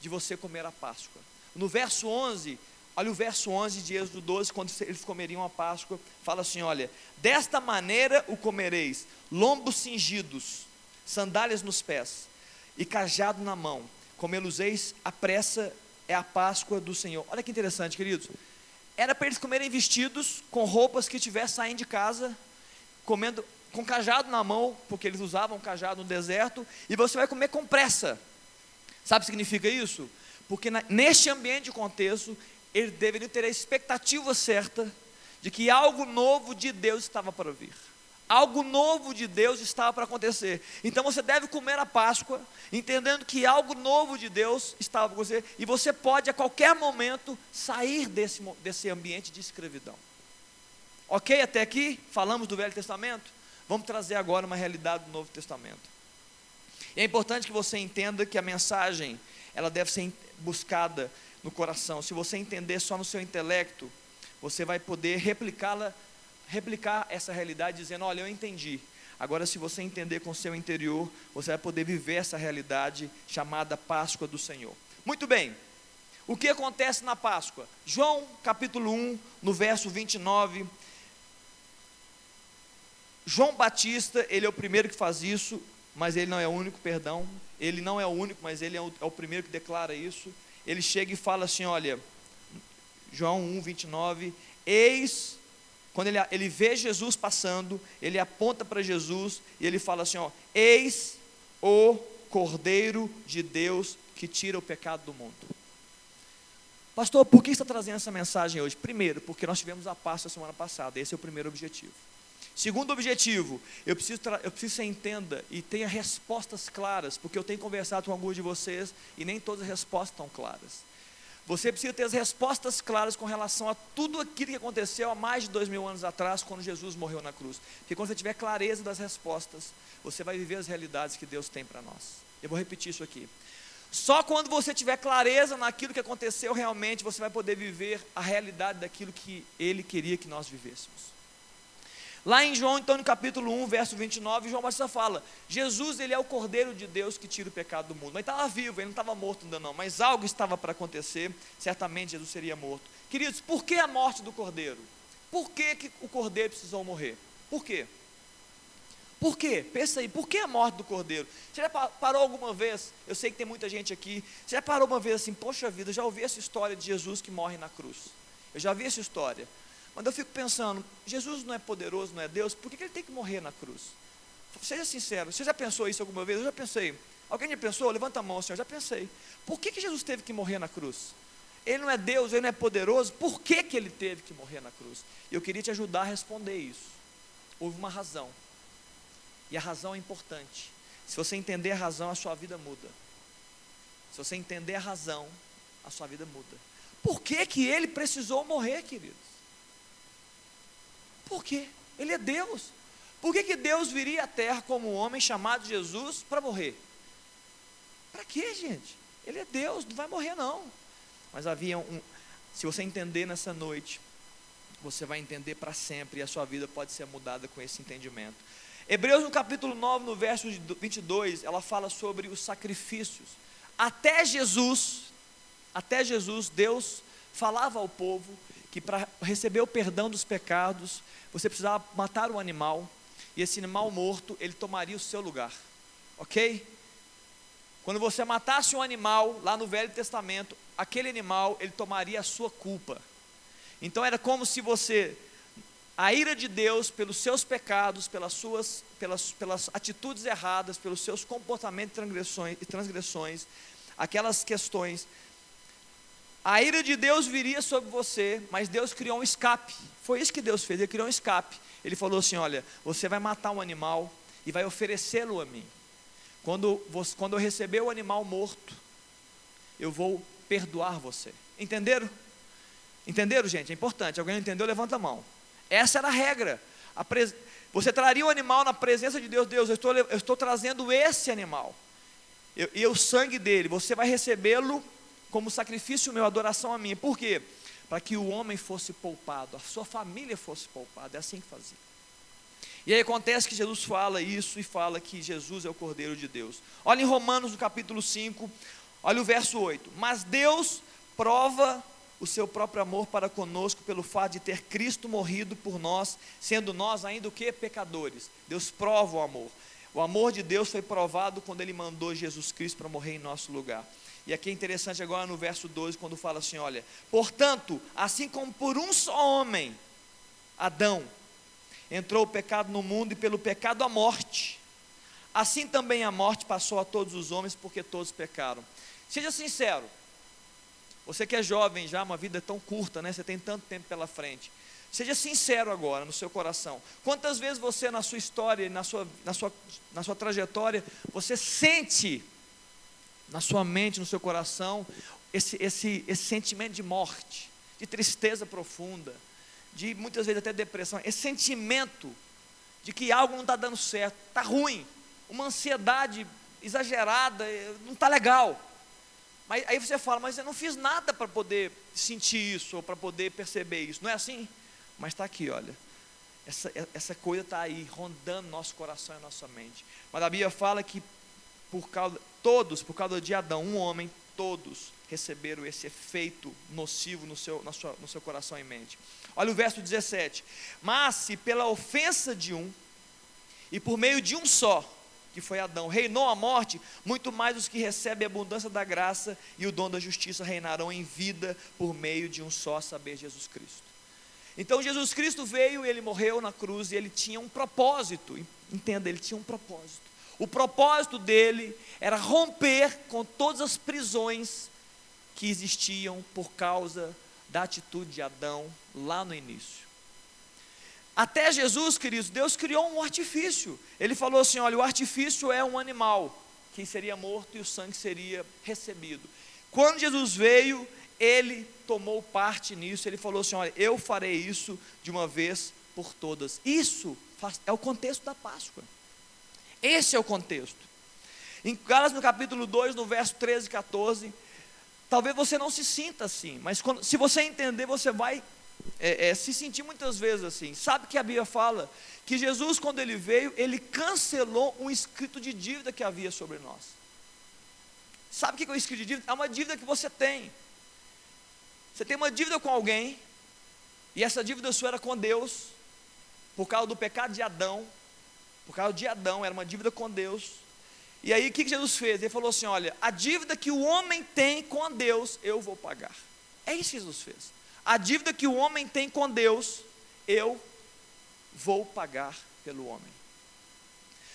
S1: de você comer a Páscoa. No verso 11, olha o verso 11 de Êxodo 12, quando eles comeriam a Páscoa, fala assim: olha, desta maneira o comereis, lombos cingidos sandálias nos pés e cajado na mão. Comê-los eis, a pressa é a Páscoa do Senhor. Olha que interessante, queridos. Era para eles comerem vestidos com roupas que estivessem saindo de casa, comendo com cajado na mão, porque eles usavam cajado no deserto, e você vai comer com pressa. Sabe o que significa isso? Porque na, neste ambiente de contexto, eles deveriam ter a expectativa certa de que algo novo de Deus estava para vir. Algo novo de Deus estava para acontecer. Então você deve comer a Páscoa, entendendo que algo novo de Deus estava para acontecer. E você pode a qualquer momento sair desse, desse ambiente de escravidão. Ok, até aqui? Falamos do Velho Testamento? Vamos trazer agora uma realidade do Novo Testamento. E é importante que você entenda que a mensagem ela deve ser buscada no coração. Se você entender só no seu intelecto, você vai poder replicá-la replicar essa realidade dizendo: Olha, eu entendi. Agora, se você entender com o seu interior, você vai poder viver essa realidade chamada Páscoa do Senhor. Muito bem. O que acontece na Páscoa? João capítulo 1, no verso 29. João Batista, ele é o primeiro que faz isso. Mas ele não é o único, perdão. Ele não é o único, mas ele é o, é o primeiro que declara isso. Ele chega e fala assim: olha, João 1, 29, eis, quando ele, ele vê Jesus passando, ele aponta para Jesus e ele fala assim: ó, eis o Cordeiro de Deus que tira o pecado do mundo. Pastor, por que está trazendo essa mensagem hoje? Primeiro, porque nós tivemos a Páscoa semana passada, esse é o primeiro objetivo. Segundo objetivo, eu preciso, eu preciso que você entenda e tenha respostas claras, porque eu tenho conversado com alguns de vocês e nem todas as respostas estão claras. Você precisa ter as respostas claras com relação a tudo aquilo que aconteceu há mais de dois mil anos atrás, quando Jesus morreu na cruz. Porque quando você tiver clareza das respostas, você vai viver as realidades que Deus tem para nós. Eu vou repetir isso aqui. Só quando você tiver clareza naquilo que aconteceu realmente, você vai poder viver a realidade daquilo que Ele queria que nós vivêssemos. Lá em João, então, no capítulo 1, verso 29, João Batista fala: Jesus, ele é o Cordeiro de Deus que tira o pecado do mundo. Mas estava vivo, ele não estava morto ainda não, mas algo estava para acontecer, certamente Jesus seria morto. Queridos, por que a morte do Cordeiro? Por que, que o Cordeiro precisou morrer? Por quê? Por quê? Pensa aí, por que a morte do cordeiro? Você já parou alguma vez? Eu sei que tem muita gente aqui. Você já parou uma vez assim, poxa vida, já ouvi essa história de Jesus que morre na cruz. Eu já vi essa história. Mas eu fico pensando, Jesus não é poderoso, não é Deus, por que, que ele tem que morrer na cruz? Seja sincero, você já pensou isso alguma vez? Eu já pensei. Alguém já pensou? Levanta a mão, Senhor, já pensei. Por que, que Jesus teve que morrer na cruz? Ele não é Deus, ele não é poderoso, por que, que ele teve que morrer na cruz? Eu queria te ajudar a responder isso. Houve uma razão. E a razão é importante. Se você entender a razão, a sua vida muda. Se você entender a razão, a sua vida muda. Por que, que ele precisou morrer, queridos? Por quê? Ele é Deus. Por que, que Deus viria à terra como um homem chamado Jesus para morrer? Para quê, gente? Ele é Deus, não vai morrer não. Mas havia um. Se você entender nessa noite, você vai entender para sempre e a sua vida pode ser mudada com esse entendimento. Hebreus no capítulo 9, no verso 22, ela fala sobre os sacrifícios. Até Jesus, até Jesus, Deus falava ao povo que para receber o perdão dos pecados, você precisava matar um animal, e esse animal morto, ele tomaria o seu lugar. OK? Quando você matasse um animal lá no Velho Testamento, aquele animal, ele tomaria a sua culpa. Então era como se você a ira de Deus pelos seus pecados, pelas suas pelas, pelas atitudes erradas, pelos seus comportamentos e transgressões, transgressões, aquelas questões. A ira de Deus viria sobre você, mas Deus criou um escape. Foi isso que Deus fez, Ele criou um escape. Ele falou assim: Olha, você vai matar um animal e vai oferecê-lo a mim. Quando, você, quando eu receber o animal morto, eu vou perdoar você. Entenderam? Entenderam, gente? É importante. Alguém entendeu? Levanta a mão. Essa era a regra. A pres... Você traria o animal na presença de Deus. Deus, eu estou, eu estou trazendo esse animal. Eu, e o sangue dele, você vai recebê-lo como sacrifício meu, adoração a mim. Por quê? Para que o homem fosse poupado, a sua família fosse poupada. É assim que fazia. E aí acontece que Jesus fala isso e fala que Jesus é o Cordeiro de Deus. Olha em Romanos no capítulo 5, olha o verso 8. Mas Deus prova o seu próprio amor para conosco pelo fato de ter Cristo morrido por nós, sendo nós ainda o que? Pecadores. Deus prova o amor. O amor de Deus foi provado quando ele mandou Jesus Cristo para morrer em nosso lugar. E aqui é interessante agora no verso 12, quando fala assim: olha, portanto, assim como por um só homem, Adão, entrou o pecado no mundo e pelo pecado a morte, assim também a morte passou a todos os homens, porque todos pecaram. Seja sincero, você que é jovem já, uma vida tão curta, né? Você tem tanto tempo pela frente. Seja sincero agora no seu coração. Quantas vezes você na sua história, na sua, na sua, na sua trajetória, você sente na sua mente, no seu coração, esse, esse, esse sentimento de morte, de tristeza profunda, de muitas vezes até depressão, esse sentimento de que algo não está dando certo, está ruim, uma ansiedade exagerada, não está legal. Mas aí você fala, mas eu não fiz nada para poder sentir isso, ou para poder perceber isso. Não é assim? Mas está aqui, olha. Essa, essa coisa está aí, rondando nosso coração e nossa mente. Mas a Bíblia fala que por causa, todos, por causa de Adão, um homem, todos receberam esse efeito nocivo no seu, na sua, no seu coração e mente. Olha o verso 17. Mas se pela ofensa de um, e por meio de um só, que foi Adão, reinou a morte, muito mais os que recebem a abundância da graça e o dom da justiça reinarão em vida por meio de um só saber Jesus Cristo. Então Jesus Cristo veio, ele morreu na cruz e ele tinha um propósito. Entenda, ele tinha um propósito. O propósito dele era romper com todas as prisões que existiam por causa da atitude de Adão lá no início. Até Jesus, queridos, Deus criou um artifício. Ele falou assim: olha, o artifício é um animal que seria morto e o sangue seria recebido. Quando Jesus veio, ele tomou parte nisso, ele falou assim: olha, eu farei isso de uma vez por todas. Isso é o contexto da Páscoa. Esse é o contexto. Em Gálatas, no capítulo 2, no verso 13 e 14, talvez você não se sinta assim, mas quando, se você entender, você vai é, é, se sentir muitas vezes assim. Sabe que a Bíblia fala que Jesus, quando ele veio, ele cancelou um escrito de dívida que havia sobre nós. Sabe o que é o escrito de dívida? É uma dívida que você tem. Você tem uma dívida com alguém, e essa dívida sua era com Deus, por causa do pecado de Adão, por causa de Adão, era uma dívida com Deus. E aí o que Jesus fez? Ele falou assim: olha, a dívida que o homem tem com Deus, eu vou pagar. É isso que Jesus fez. A dívida que o homem tem com Deus, eu vou pagar pelo homem.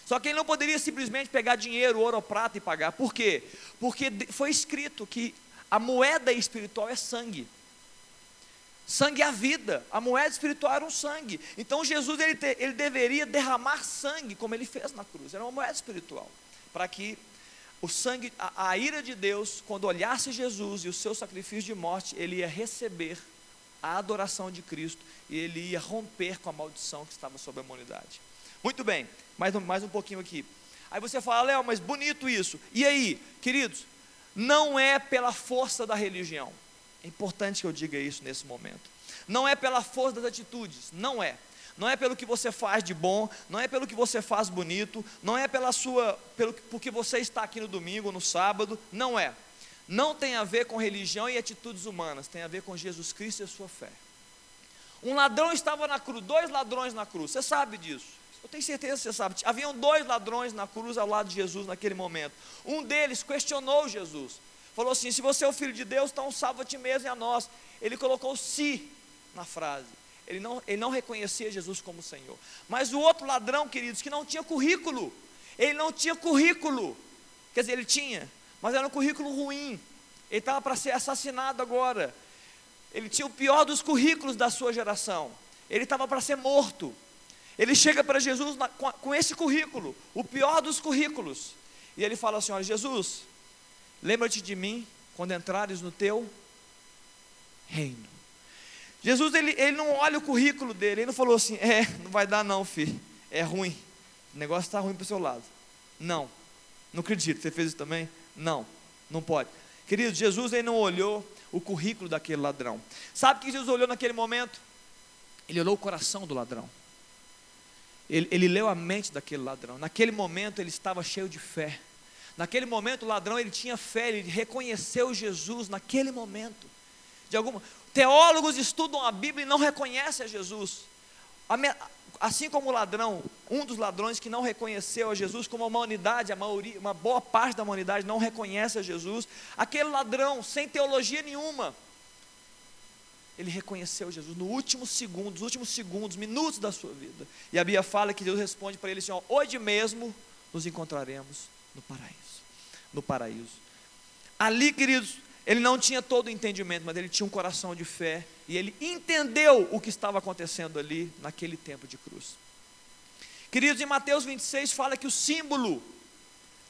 S1: Só que ele não poderia simplesmente pegar dinheiro, ouro ou prata e pagar. Por quê? Porque foi escrito que a moeda espiritual é sangue. Sangue é a vida, a moeda espiritual era um sangue. Então Jesus ele, te, ele deveria derramar sangue, como ele fez na cruz, era uma moeda espiritual, para que o sangue, a, a ira de Deus, quando olhasse Jesus e o seu sacrifício de morte, ele ia receber a adoração de Cristo e ele ia romper com a maldição que estava sobre a humanidade. Muito bem, mais, mais um pouquinho aqui. Aí você fala, Léo, mas bonito isso. E aí, queridos, não é pela força da religião. É importante que eu diga isso nesse momento. Não é pela força das atitudes, não é. Não é pelo que você faz de bom, não é pelo que você faz bonito, não é pela sua, pelo porque você está aqui no domingo, no sábado, não é. Não tem a ver com religião e atitudes humanas, tem a ver com Jesus Cristo e a sua fé. Um ladrão estava na cruz, dois ladrões na cruz, você sabe disso. Eu tenho certeza que você sabe. Haviam dois ladrões na cruz ao lado de Jesus naquele momento. Um deles questionou Jesus. Falou assim: Se você é o filho de Deus, então salva a ti mesmo e a nós. Ele colocou se na frase. Ele não, ele não reconhecia Jesus como Senhor. Mas o outro ladrão, queridos, que não tinha currículo. Ele não tinha currículo. Quer dizer, ele tinha, mas era um currículo ruim. Ele estava para ser assassinado agora. Ele tinha o pior dos currículos da sua geração. Ele estava para ser morto. Ele chega para Jesus na, com, com esse currículo, o pior dos currículos. E ele fala assim: Olha, Jesus, lembra-te de mim quando entrares no teu reino. Jesus, ele, ele não olha o currículo dele, ele não falou assim: É, não vai dar, não, filho, é ruim, o negócio está ruim para o seu lado. Não, não acredito, você fez isso também? Não, não pode. Querido, Jesus ele não olhou o currículo daquele ladrão. Sabe o que Jesus olhou naquele momento? Ele olhou o coração do ladrão. Ele, ele leu a mente daquele ladrão. Naquele momento ele estava cheio de fé. Naquele momento o ladrão ele tinha fé, ele reconheceu Jesus naquele momento. De alguma teólogos estudam a Bíblia e não reconhecem a Jesus. Assim como o ladrão, um dos ladrões que não reconheceu a Jesus, como a humanidade, a maioria, uma boa parte da humanidade não reconhece a Jesus, aquele ladrão sem teologia nenhuma, ele reconheceu Jesus no último segundo, nos últimos segundos, minutos da sua vida. E a Bíblia fala que Deus responde para ele assim: ó, hoje mesmo nos encontraremos no paraíso. No paraíso. Ali, queridos, ele não tinha todo o entendimento, mas ele tinha um coração de fé e ele entendeu o que estava acontecendo ali naquele tempo de cruz. Queridos, em Mateus 26 fala que o símbolo,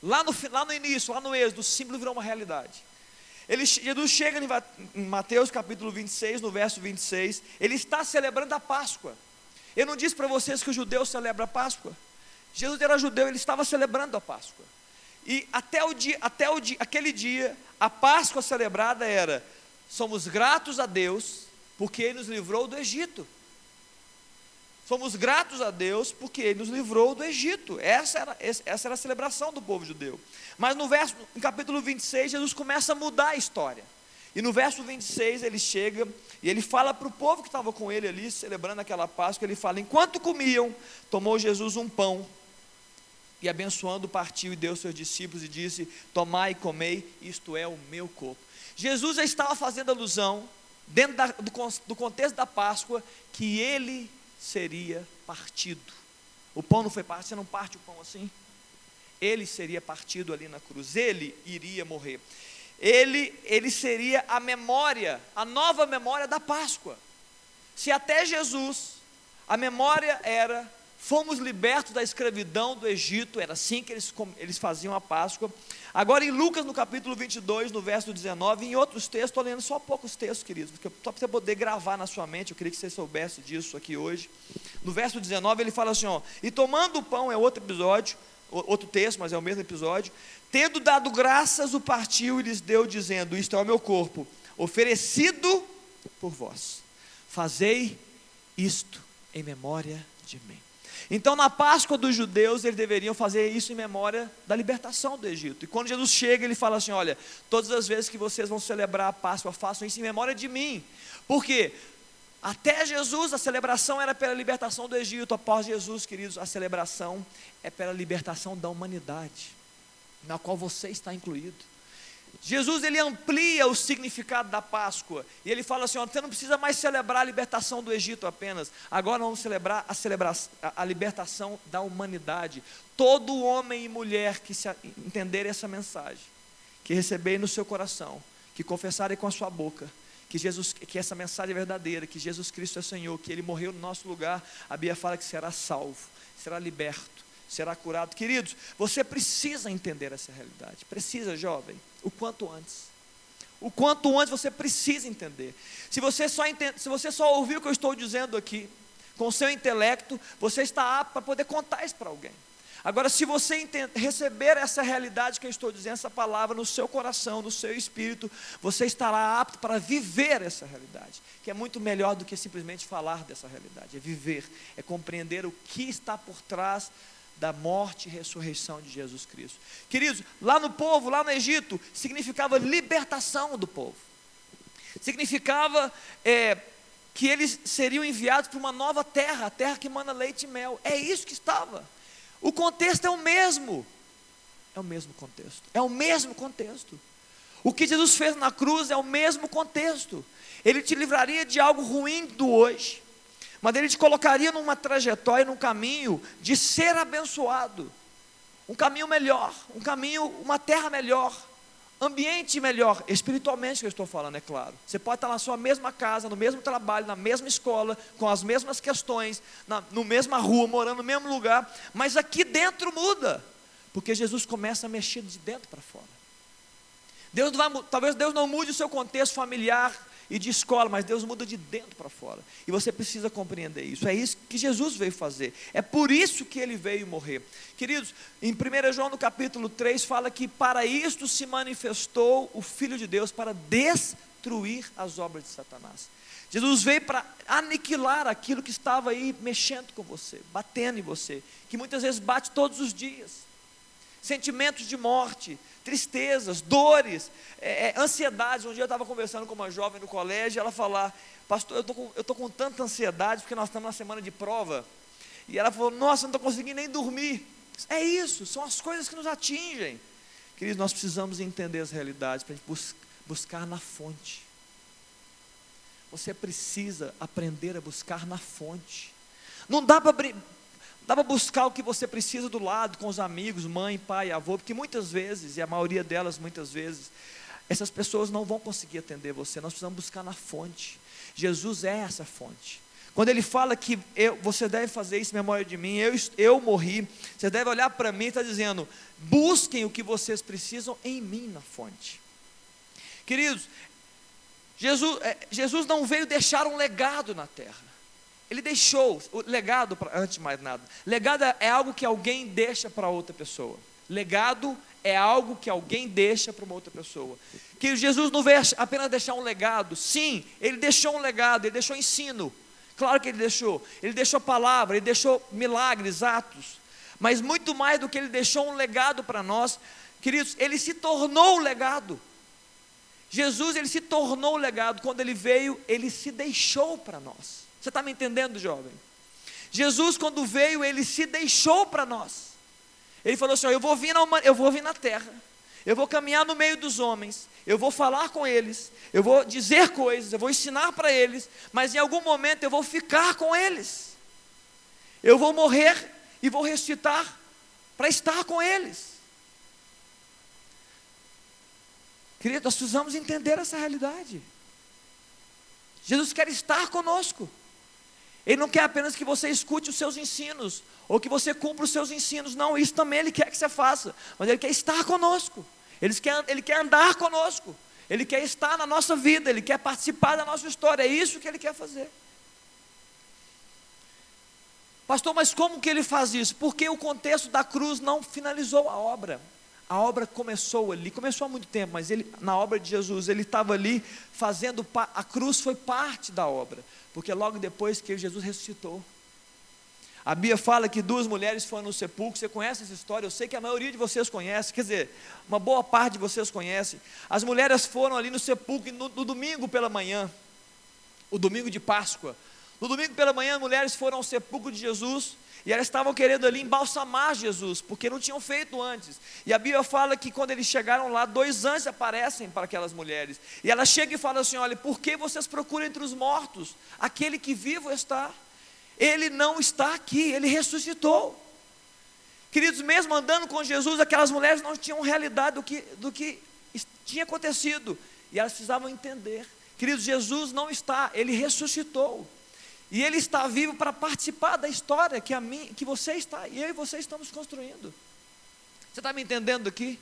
S1: lá no, lá no início, lá no êxodo, o símbolo virou uma realidade. Ele, Jesus chega em Mateus capítulo 26, no verso 26, ele está celebrando a Páscoa. Eu não disse para vocês que o judeu celebra a Páscoa? Jesus era judeu, ele estava celebrando a Páscoa. E até, o dia, até o dia, aquele dia, a Páscoa celebrada era: somos gratos a Deus, porque Ele nos livrou do Egito. Somos gratos a Deus porque Ele nos livrou do Egito. Essa era, essa era a celebração do povo judeu. Mas no verso, no capítulo 26, Jesus começa a mudar a história. E no verso 26 ele chega e ele fala para o povo que estava com ele ali, celebrando aquela Páscoa, ele fala: enquanto comiam, tomou Jesus um pão E abençoando, partiu e deu seus discípulos e disse: Tomai e comei, isto é o meu corpo. Jesus já estava fazendo alusão, dentro da, do, do contexto da Páscoa, que ele seria partido. O pão não foi partido, você não parte o pão assim? Ele seria partido ali na cruz, ele iria morrer. Ele, ele seria a memória, a nova memória da Páscoa. Se até Jesus, a memória era fomos libertos da escravidão do Egito, era assim que eles, eles faziam a Páscoa. Agora, em Lucas, no capítulo 22, no verso 19, em outros textos, estou lendo só poucos textos, queridos, porque só para você poder gravar na sua mente, eu queria que você soubesse disso aqui hoje. No verso 19, ele fala assim: ó, e tomando o pão, é outro episódio, outro texto, mas é o mesmo episódio. Tendo dado graças, o partiu e lhes deu, dizendo: Isto é o meu corpo, oferecido por vós. Fazei isto em memória de mim. Então, na Páscoa dos judeus, eles deveriam fazer isso em memória da libertação do Egito. E quando Jesus chega, ele fala assim: Olha, todas as vezes que vocês vão celebrar a Páscoa, façam isso em memória de mim. Por quê? Até Jesus, a celebração era pela libertação do Egito. Após Jesus, queridos, a celebração é pela libertação da humanidade, na qual você está incluído. Jesus ele amplia o significado da Páscoa. E ele fala assim: ó, você não precisa mais celebrar a libertação do Egito apenas, agora vamos celebrar a, celebra a libertação da humanidade. Todo homem e mulher que se entender essa mensagem, que receberem no seu coração, que confessarem com a sua boca, que Jesus, que essa mensagem é verdadeira, que Jesus Cristo é Senhor, que Ele morreu no nosso lugar, a Bíblia fala que será salvo, será liberto, será curado. Queridos, você precisa entender essa realidade, precisa, jovem o quanto antes. O quanto antes você precisa entender. Se você só, entende, se você só ouviu o que eu estou dizendo aqui, com seu intelecto, você está apto para poder contar isso para alguém. Agora, se você receber essa realidade que eu estou dizendo, essa palavra no seu coração, no seu espírito, você estará apto para viver essa realidade, que é muito melhor do que simplesmente falar dessa realidade, é viver, é compreender o que está por trás da morte e ressurreição de Jesus Cristo. Queridos, lá no povo, lá no Egito, significava libertação do povo. Significava é, que eles seriam enviados para uma nova terra, a terra que manda leite e mel. É isso que estava. O contexto é o mesmo. É o mesmo contexto. É o mesmo contexto. O que Jesus fez na cruz é o mesmo contexto. Ele te livraria de algo ruim do hoje mas ele te colocaria numa trajetória, num caminho de ser abençoado, um caminho melhor, um caminho, uma terra melhor, ambiente melhor, espiritualmente que eu estou falando, é claro. Você pode estar na sua mesma casa, no mesmo trabalho, na mesma escola, com as mesmas questões, na no mesma rua, morando no mesmo lugar, mas aqui dentro muda, porque Jesus começa a mexer de dentro para fora. Deus vai, talvez Deus não mude o seu contexto familiar, e de escola, mas Deus muda de dentro para fora. E você precisa compreender isso. É isso que Jesus veio fazer. É por isso que ele veio morrer. Queridos, em 1 João no capítulo 3 fala que para isto se manifestou o Filho de Deus para destruir as obras de Satanás. Jesus veio para aniquilar aquilo que estava aí mexendo com você, batendo em você, que muitas vezes bate todos os dias. Sentimentos de morte, tristezas, dores, é, é, ansiedades. Um dia eu estava conversando com uma jovem no colégio, ela falar, pastor, eu estou com, com tanta ansiedade porque nós estamos na semana de prova. E ela falou, nossa, não estou conseguindo nem dormir. É isso, são as coisas que nos atingem. Queridos, nós precisamos entender as realidades para a gente bus buscar na fonte. Você precisa aprender a buscar na fonte. Não dá para Dá para buscar o que você precisa do lado, com os amigos, mãe, pai, avô, porque muitas vezes, e a maioria delas muitas vezes, essas pessoas não vão conseguir atender você. Nós precisamos buscar na fonte. Jesus é essa fonte. Quando ele fala que eu, você deve fazer isso em memória de mim, eu, eu morri, você deve olhar para mim e está dizendo: busquem o que vocês precisam em mim na fonte. Queridos, Jesus, é, Jesus não veio deixar um legado na terra. Ele deixou o legado, antes de mais nada. Legado é algo que alguém deixa para outra pessoa. Legado é algo que alguém deixa para uma outra pessoa. Que Jesus não veio apenas deixar um legado. Sim, ele deixou um legado, ele deixou ensino. Claro que ele deixou. Ele deixou palavra, ele deixou milagres, atos. Mas muito mais do que ele deixou um legado para nós, queridos, ele se tornou o legado. Jesus, ele se tornou o legado. Quando ele veio, ele se deixou para nós. Você está me entendendo, jovem? Jesus, quando veio, ele se deixou para nós. Ele falou assim: ó, eu, vou vir na, eu vou vir na terra, eu vou caminhar no meio dos homens, eu vou falar com eles, eu vou dizer coisas, eu vou ensinar para eles, mas em algum momento eu vou ficar com eles. Eu vou morrer e vou ressuscitar para estar com eles. Querido, nós precisamos entender essa realidade. Jesus quer estar conosco. Ele não quer apenas que você escute os seus ensinos, ou que você cumpra os seus ensinos. Não, isso também Ele quer que você faça. Mas Ele quer estar conosco. Ele quer, ele quer andar conosco. Ele quer estar na nossa vida. Ele quer participar da nossa história. É isso que Ele quer fazer. Pastor, mas como que Ele faz isso? Porque o contexto da cruz não finalizou a obra. A obra começou ali, começou há muito tempo, mas ele, na obra de Jesus, ele estava ali fazendo, a cruz foi parte da obra, porque logo depois que Jesus ressuscitou. A Bíblia fala que duas mulheres foram no sepulcro, você conhece essa história, eu sei que a maioria de vocês conhece, quer dizer, uma boa parte de vocês conhece. As mulheres foram ali no sepulcro no, no domingo pela manhã, o domingo de Páscoa. No domingo pela manhã, as mulheres foram ao sepulcro de Jesus, e elas estavam querendo ali embalsamar Jesus, porque não tinham feito antes. E a Bíblia fala que quando eles chegaram lá, dois anjos aparecem para aquelas mulheres. E ela chega e fala assim: Olha, por que vocês procuram entre os mortos aquele que vivo está? Ele não está aqui, ele ressuscitou. Queridos, mesmo andando com Jesus, aquelas mulheres não tinham realidade do que, do que tinha acontecido. E elas precisavam entender. Queridos, Jesus não está, ele ressuscitou. E Ele está vivo para participar da história que, a mim, que você está, e eu e você estamos construindo. Você está me entendendo aqui?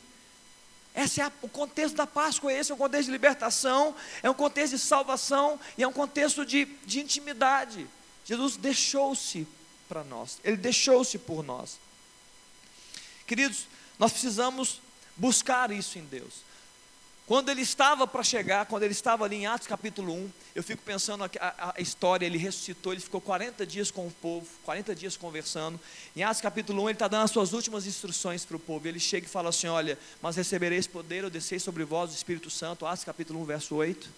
S1: Esse é a, o contexto da Páscoa, esse é um contexto de libertação, é um contexto de salvação e é um contexto de, de intimidade. Jesus deixou-se para nós, Ele deixou-se por nós. Queridos, nós precisamos buscar isso em Deus. Quando ele estava para chegar, quando ele estava ali em Atos capítulo 1, eu fico pensando a, a, a, história, ele ressuscitou, ele ficou 40 dias com o povo, 40 dias conversando. Em Atos capítulo 1, ele está dando as suas últimas instruções para o povo. Ele chega e fala assim: Olha, mas recebereis poder, eu descei sobre vós o Espírito Santo, Atos capítulo 1, verso 8.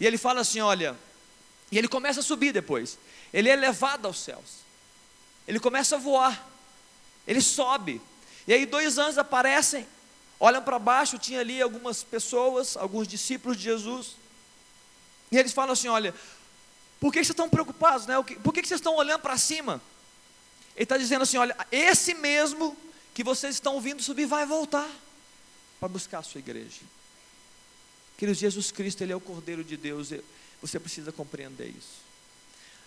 S1: E ele fala assim: Olha, e ele começa a subir depois, ele é levado aos céus, ele começa a voar, ele sobe. E aí dois anjos aparecem olham para baixo, tinha ali algumas pessoas, alguns discípulos de Jesus, e eles falam assim: Olha, por que vocês estão preocupados? Né? Por que vocês estão olhando para cima? Ele está dizendo assim: Olha, esse mesmo que vocês estão vindo subir vai voltar para buscar a sua igreja. Queridos, Jesus Cristo, Ele é o Cordeiro de Deus, você precisa compreender isso.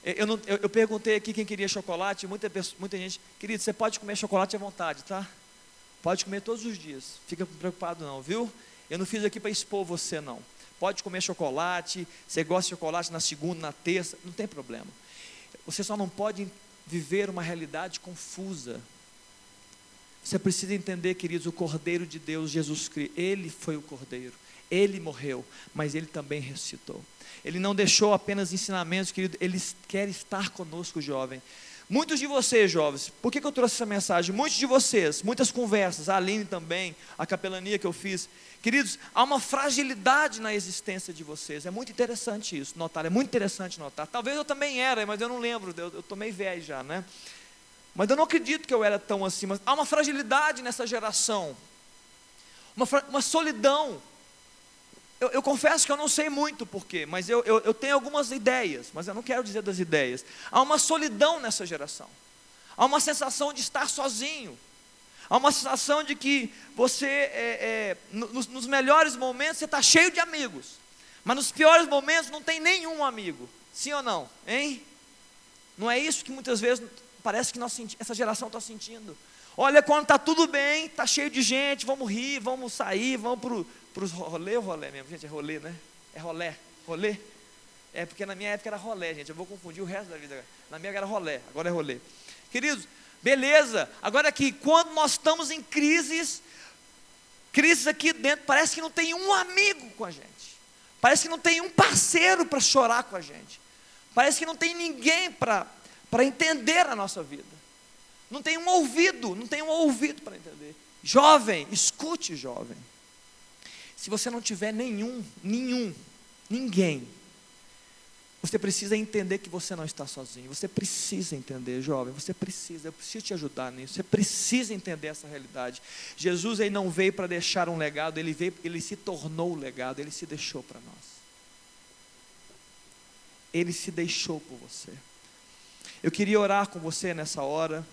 S1: Eu, não, eu, eu perguntei aqui quem queria chocolate, muita, muita gente, querido, você pode comer chocolate à vontade, tá? Pode comer todos os dias. Fica preocupado não, viu? Eu não fiz aqui para expor você não. Pode comer chocolate. Você gosta de chocolate na segunda, na terça, não tem problema. Você só não pode viver uma realidade confusa. Você precisa entender, queridos, o Cordeiro de Deus, Jesus Cristo, Ele foi o Cordeiro. Ele morreu, mas Ele também ressuscitou. Ele não deixou apenas ensinamentos, querido, Ele quer estar conosco, jovem. Muitos de vocês, jovens, por que, que eu trouxe essa mensagem? Muitos de vocês, muitas conversas, a Aline também, a capelania que eu fiz. Queridos, há uma fragilidade na existência de vocês. É muito interessante isso, notar. É muito interessante notar. Talvez eu também era, mas eu não lembro, eu, eu meio velho já, né? Mas eu não acredito que eu era tão assim. Mas há uma fragilidade nessa geração, uma, uma solidão eu, eu, confesso que eu não sei muito porquê, mas eu, eu, eu, tenho algumas ideias, mas eu não quero dizer das ideias. Há uma solidão nessa geração, há uma sensação de estar sozinho, há uma sensação de que você, é, é, nos, nos melhores momentos, você está cheio de amigos, mas nos piores momentos não tem nenhum amigo, sim ou não, hein? Não é isso que muitas vezes parece que nós, essa geração está sentindo. Olha, quando está tudo bem, está cheio de gente, vamos rir, vamos sair, vamos para os rolê ou rolê mesmo? Gente, é rolê, né? É rolé, rolê. É porque na minha época era rolé, gente. Eu vou confundir o resto da vida. Na minha era rolé, agora é rolê. Queridos, beleza. Agora aqui, quando nós estamos em crises, crises aqui dentro, parece que não tem um amigo com a gente. Parece que não tem um parceiro para chorar com a gente. Parece que não tem ninguém para entender a nossa vida. Não tem um ouvido, não tem um ouvido para entender. Jovem, escute, jovem. Se você não tiver nenhum, nenhum, ninguém, Você precisa entender que você não está sozinho. Você precisa entender, jovem. Você precisa. Eu preciso te ajudar nisso. Você precisa entender essa realidade. Jesus ele não veio para deixar um legado. Ele veio, ele se tornou o legado. Ele se deixou para nós. Ele se deixou por você. Eu queria orar com você nessa hora.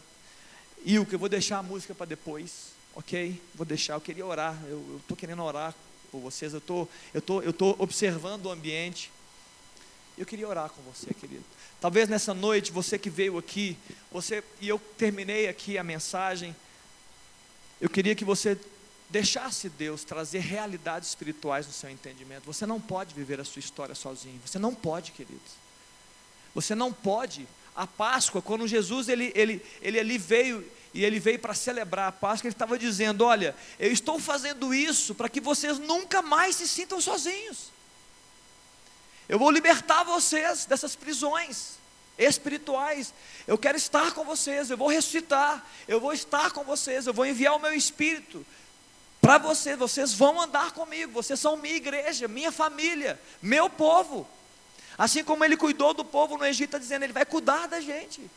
S1: E o que eu vou deixar a música para depois, ok? Vou deixar. Eu queria orar. Eu estou querendo orar vocês. Eu tô, eu tô, eu tô observando o ambiente. Eu queria orar com você, querido. Talvez nessa noite, você que veio aqui, você e eu terminei aqui a mensagem. Eu queria que você deixasse Deus trazer realidades espirituais no seu entendimento. Você não pode viver a sua história sozinho. Você não pode, queridos. Você não pode. A Páscoa, quando Jesus ele, ele, ele ali veio e ele veio para celebrar a Páscoa, ele estava dizendo: Olha, eu estou fazendo isso para que vocês nunca mais se sintam sozinhos. Eu vou libertar vocês dessas prisões espirituais. Eu quero estar com vocês, eu vou ressuscitar, eu vou estar com vocês, eu vou enviar o meu espírito para vocês, vocês vão andar comigo, vocês são minha igreja, minha família, meu povo. Assim como ele cuidou do povo no Egito, está dizendo, ele vai cuidar da gente.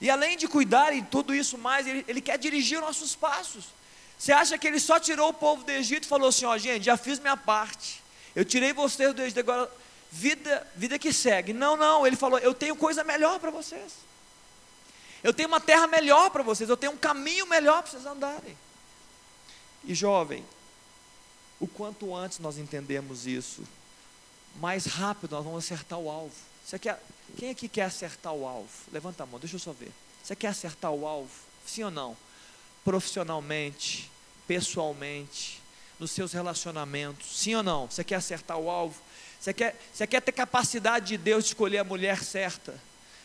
S1: E além de cuidar e tudo isso mais, ele, ele quer dirigir os nossos passos. Você acha que ele só tirou o povo do Egito e falou assim: ó, gente, já fiz minha parte. Eu tirei vocês do Egito, agora vida, vida que segue. Não, não, ele falou: eu tenho coisa melhor para vocês. Eu tenho uma terra melhor para vocês, eu tenho um caminho melhor para vocês andarem. E jovem, o quanto antes nós entendemos isso, mais rápido nós vamos acertar o alvo. Você quer, quem aqui quer acertar o alvo? Levanta a mão, deixa eu só ver. Você quer acertar o alvo? Sim ou não? Profissionalmente, pessoalmente, nos seus relacionamentos. Sim ou não? Você quer acertar o alvo? Você quer, você quer ter capacidade de Deus de escolher a mulher certa?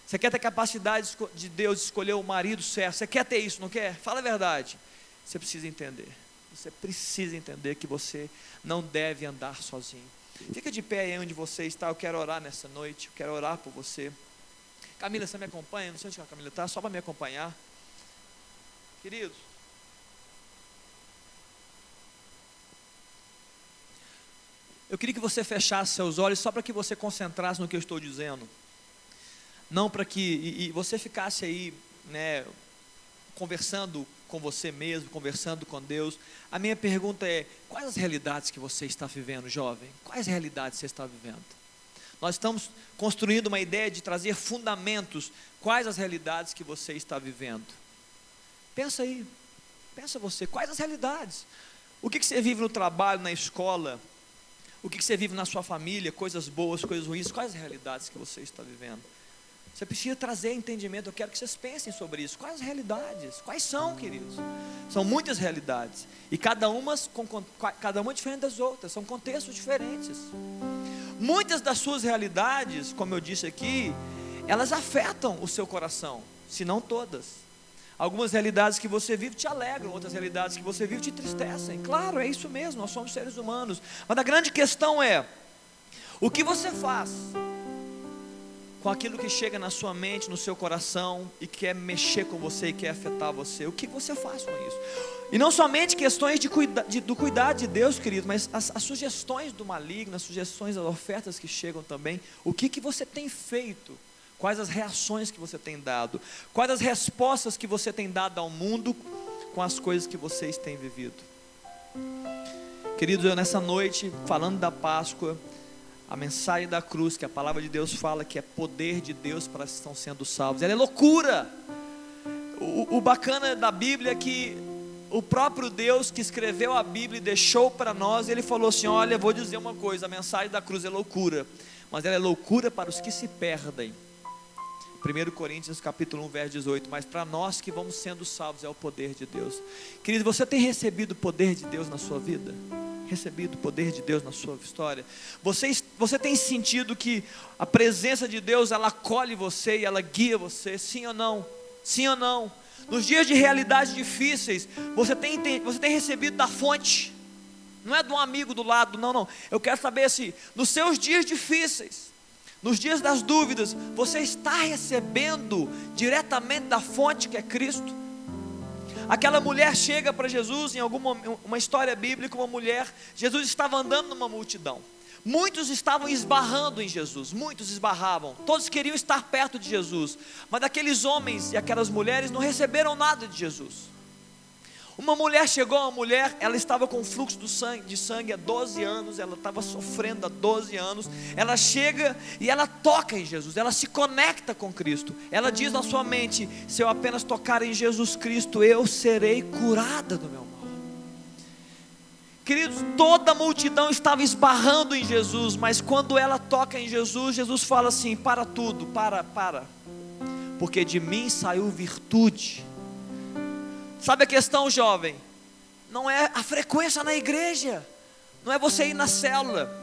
S1: Você quer ter capacidade de Deus de escolher o marido certo? Você quer ter isso, não quer? Fala a verdade. Você precisa entender. Você precisa entender que você não deve andar sozinho. Fica de pé aí onde você está. Eu quero orar nessa noite. Eu quero orar por você. Camila, você me acompanha? Não sei onde a Camila está, só para me acompanhar. Queridos, Eu queria que você fechasse seus olhos só para que você concentrasse no que eu estou dizendo. Não para que e, e você ficasse aí, né, conversando com você mesmo, conversando com Deus. A minha pergunta é: quais as realidades que você está vivendo, jovem? Quais realidades você está vivendo? Nós estamos construindo uma ideia de trazer fundamentos. Quais as realidades que você está vivendo? Pensa aí, pensa você, quais as realidades? O que, você vive no trabalho, na escola? o que você vive na sua família, coisas boas, coisas ruins, quais as realidades que você está vivendo. Você precisa trazer entendimento, eu quero que vocês pensem sobre isso. Quais as realidades? Quais são, queridos? São muitas realidades. E cada uma, cada uma diferente das outras, são contextos diferentes. Muitas das suas realidades, como eu disse aqui, elas afetam o seu coração, se não todas. Algumas realidades que você vive te alegram, outras realidades que você vive te entristecem. Claro, é isso mesmo, nós somos seres humanos. Mas a grande questão é: o que você faz com aquilo que chega na sua mente, no seu coração e quer mexer com você e quer afetar você? O que você faz com isso? E não somente questões de cuida, de, do cuidado de Deus, querido, mas as, as, sugestões do maligno, as sugestões, as ofertas que chegam também. O que, que você tem feito? Quais as reações que você tem dado? Quais as respostas que você tem dado ao mundo com as coisas que vocês têm vivido? Queridos, eu nessa noite, falando da Páscoa, a mensagem da cruz, que a palavra de Deus fala que é poder de Deus para que estão sendo salvos, ela é loucura. O, o bacana da Bíblia é que o próprio Deus que escreveu a Bíblia e deixou para nós, ele falou assim: Olha, vou dizer uma coisa, a mensagem da cruz é loucura, mas ela é loucura para os que se perdem. 1 Coríntios capítulo 1, verso 18, mas para nós que vamos sendo salvos é o poder de Deus. Querido, você tem recebido o poder de Deus na sua vida? Recebido o poder de Deus na sua história? Você, você tem sentido que a presença de Deus ela acolhe você e ela guia você? Sim ou não? Sim ou não? Nos dias de realidades difíceis, você tem, tem, você tem recebido da fonte, não é de um amigo do lado, não, não. Eu quero saber se nos seus dias difíceis, nos dias das dúvidas, você está recebendo diretamente da fonte que é Cristo? Aquela mulher chega para Jesus em alguma uma história bíblica, uma mulher, Jesus estava andando numa multidão. Muitos estavam esbarrando em Jesus, muitos esbarravam, todos queriam estar perto de Jesus, mas aqueles homens e aquelas mulheres não receberam nada de Jesus. Uma mulher chegou, uma mulher, ela estava com fluxo de sangue, de sangue há 12 anos, ela estava sofrendo há 12 anos. Ela chega e ela toca em Jesus, ela se conecta com Cristo. Ela diz na sua mente: se eu apenas tocar em Jesus Cristo, eu serei curada do meu mal. Queridos, toda a multidão estava esbarrando em Jesus, mas quando ela toca em Jesus, Jesus fala assim: para tudo, para, para, porque de mim saiu virtude. Sabe a questão, jovem? Não é a frequência na igreja, não é você ir na célula,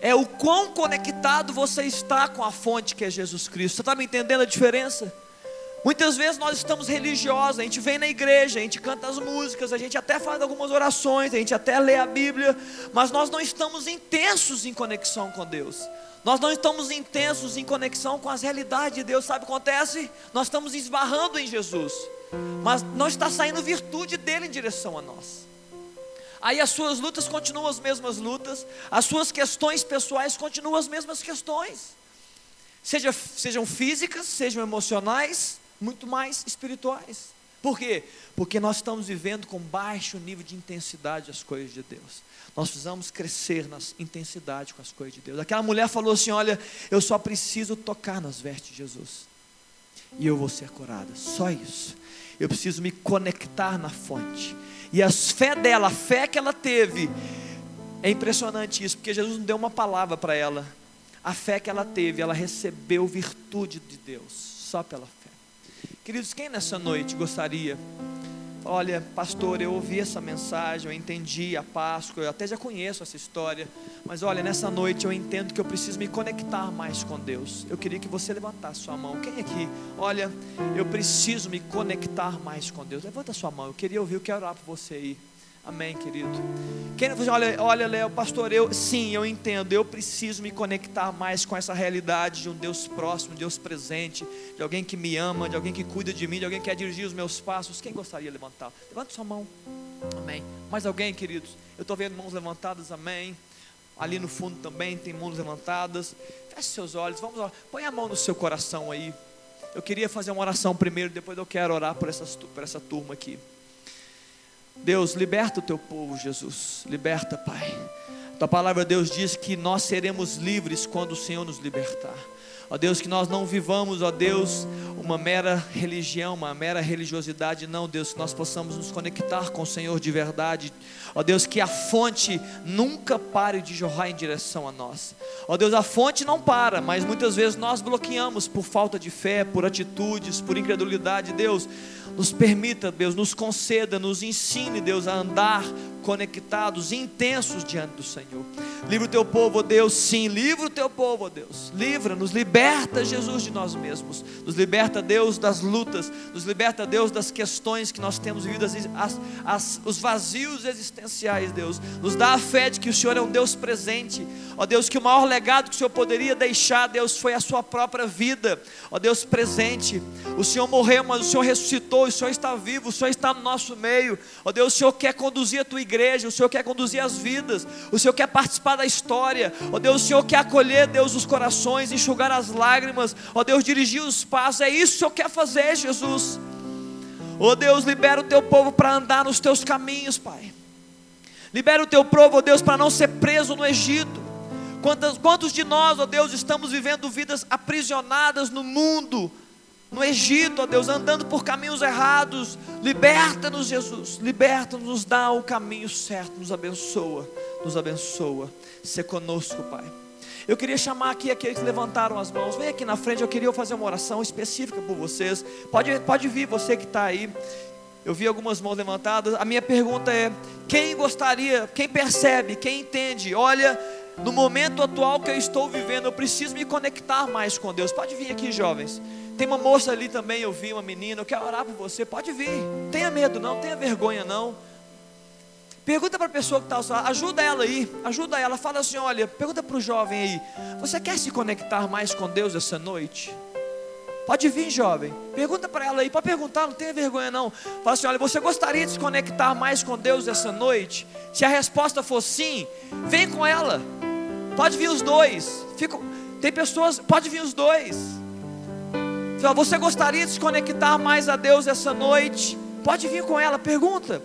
S1: é o quão conectado você está com a fonte que é Jesus Cristo. Você está me entendendo a diferença? Muitas vezes nós estamos religiosos, a gente vem na igreja, a gente canta as músicas, a gente até faz algumas orações, a gente até lê a Bíblia, mas nós não estamos intensos em conexão com Deus. Nós não estamos intensos em conexão com as realidades de Deus. Sabe o que acontece? Nós estamos esbarrando em Jesus, mas não está saindo virtude dele em direção a nós. Aí as suas lutas continuam as mesmas lutas, as suas questões pessoais continuam as mesmas questões, Seja, sejam físicas, sejam emocionais, muito mais espirituais. Por quê? Porque nós estamos vivendo com baixo nível de intensidade as coisas de Deus. Nós precisamos crescer na intensidade com as coisas de Deus. Aquela mulher falou assim: Olha, eu só preciso tocar nas vestes de Jesus, e eu vou ser curada. Só isso. Eu preciso me conectar na fonte. E a fé dela, a fé que ela teve, é impressionante isso, porque Jesus não deu uma palavra para ela. A fé que ela teve, ela recebeu virtude de Deus, só pela fé. Queridos, quem nessa noite gostaria? Olha, pastor, eu ouvi essa mensagem, eu entendi a Páscoa, eu até já conheço essa história, mas olha, nessa noite eu entendo que eu preciso me conectar mais com Deus. Eu queria que você levantasse sua mão. Quem aqui? Olha, eu preciso me conectar mais com Deus. Levanta sua mão. Eu queria ouvir, eu quero orar por você aí. Amém, querido. Quem olha, olha, Léo, pastor, eu sim, eu entendo. Eu preciso me conectar mais com essa realidade de um Deus próximo, um Deus presente, de alguém que me ama, de alguém que cuida de mim, de alguém que quer dirigir os meus passos. Quem gostaria de levantar? Levanta sua mão. Amém. Mais alguém, queridos? Eu estou vendo mãos levantadas. Amém. Ali no fundo também tem mãos levantadas. Feche seus olhos. Vamos lá. Põe a mão no seu coração aí. Eu queria fazer uma oração primeiro, depois eu quero orar por, essas, por essa turma aqui. Deus, liberta o teu povo, Jesus. Liberta, Pai. Tua palavra, Deus, diz que nós seremos livres quando o Senhor nos libertar. Ó Deus, que nós não vivamos, ó Deus, uma mera religião, uma mera religiosidade, não, Deus, que nós possamos nos conectar com o Senhor de verdade. Ó Deus, que a fonte nunca pare de jorrar em direção a nós. Ó Deus, a fonte não para, mas muitas vezes nós bloqueamos por falta de fé, por atitudes, por incredulidade. Deus, nos permita, Deus, nos conceda, nos ensine, Deus, a andar conectados, intensos diante do Senhor. Livra o teu povo, ó Deus, sim, livra o teu povo, ó Deus. Livra, nos liberta, Jesus, de nós mesmos. Nos liberta, Deus, das lutas. Nos liberta, Deus, das questões que nós temos vivido, as, as, os vazios existenciais, Deus. Nos dá a fé de que o Senhor é um Deus presente. Ó Deus, que o maior legado que o Senhor poderia deixar, Deus, foi a sua própria vida. Ó Deus, presente. O Senhor morreu, mas o Senhor ressuscitou. O Senhor está vivo. O Senhor está no nosso meio. Ó Deus, o Senhor quer conduzir a tua igreja o Senhor quer conduzir as vidas, o Senhor quer participar da história, ó Deus, o Senhor quer acolher, Deus, os corações, enxugar as lágrimas, ó Deus, dirigir os passos, é isso o Senhor quer fazer, Jesus. Oh Deus, libera o teu povo para andar nos teus caminhos, Pai. Libera o teu povo, ó Deus, para não ser preso no Egito. Quantos, quantos de nós, ó Deus, estamos vivendo vidas aprisionadas no mundo, no Egito, ó Deus, andando por caminhos errados. Liberta-nos, Jesus. Liberta-nos, nos dá o caminho certo. Nos abençoa, nos abençoa. Se conosco, Pai. Eu queria chamar aqui aqueles que levantaram as mãos. Vem aqui na frente, eu queria fazer uma oração específica por vocês. Pode, pode vir, você que está aí. Eu vi algumas mãos levantadas. A minha pergunta é: quem gostaria, quem percebe, quem entende? Olha, no momento atual que eu estou vivendo, eu preciso me conectar mais com Deus. Pode vir aqui, jovens. Tem uma moça ali também, eu vi uma menina, eu quero orar por você. Pode vir. Tenha medo, não, tenha vergonha, não. Pergunta para a pessoa que está ao ajuda ela aí, ajuda ela. Fala assim: olha, pergunta para o jovem aí: você quer se conectar mais com Deus essa noite? Pode vir, jovem. Pergunta para ela aí, pode perguntar, não tenha vergonha não. Fala assim: olha, você gostaria de se conectar mais com Deus essa noite? Se a resposta for sim, vem com ela. Pode vir os dois. Fico, tem pessoas, pode vir os dois. Você gostaria de se conectar mais a Deus essa noite? Pode vir com ela, pergunta.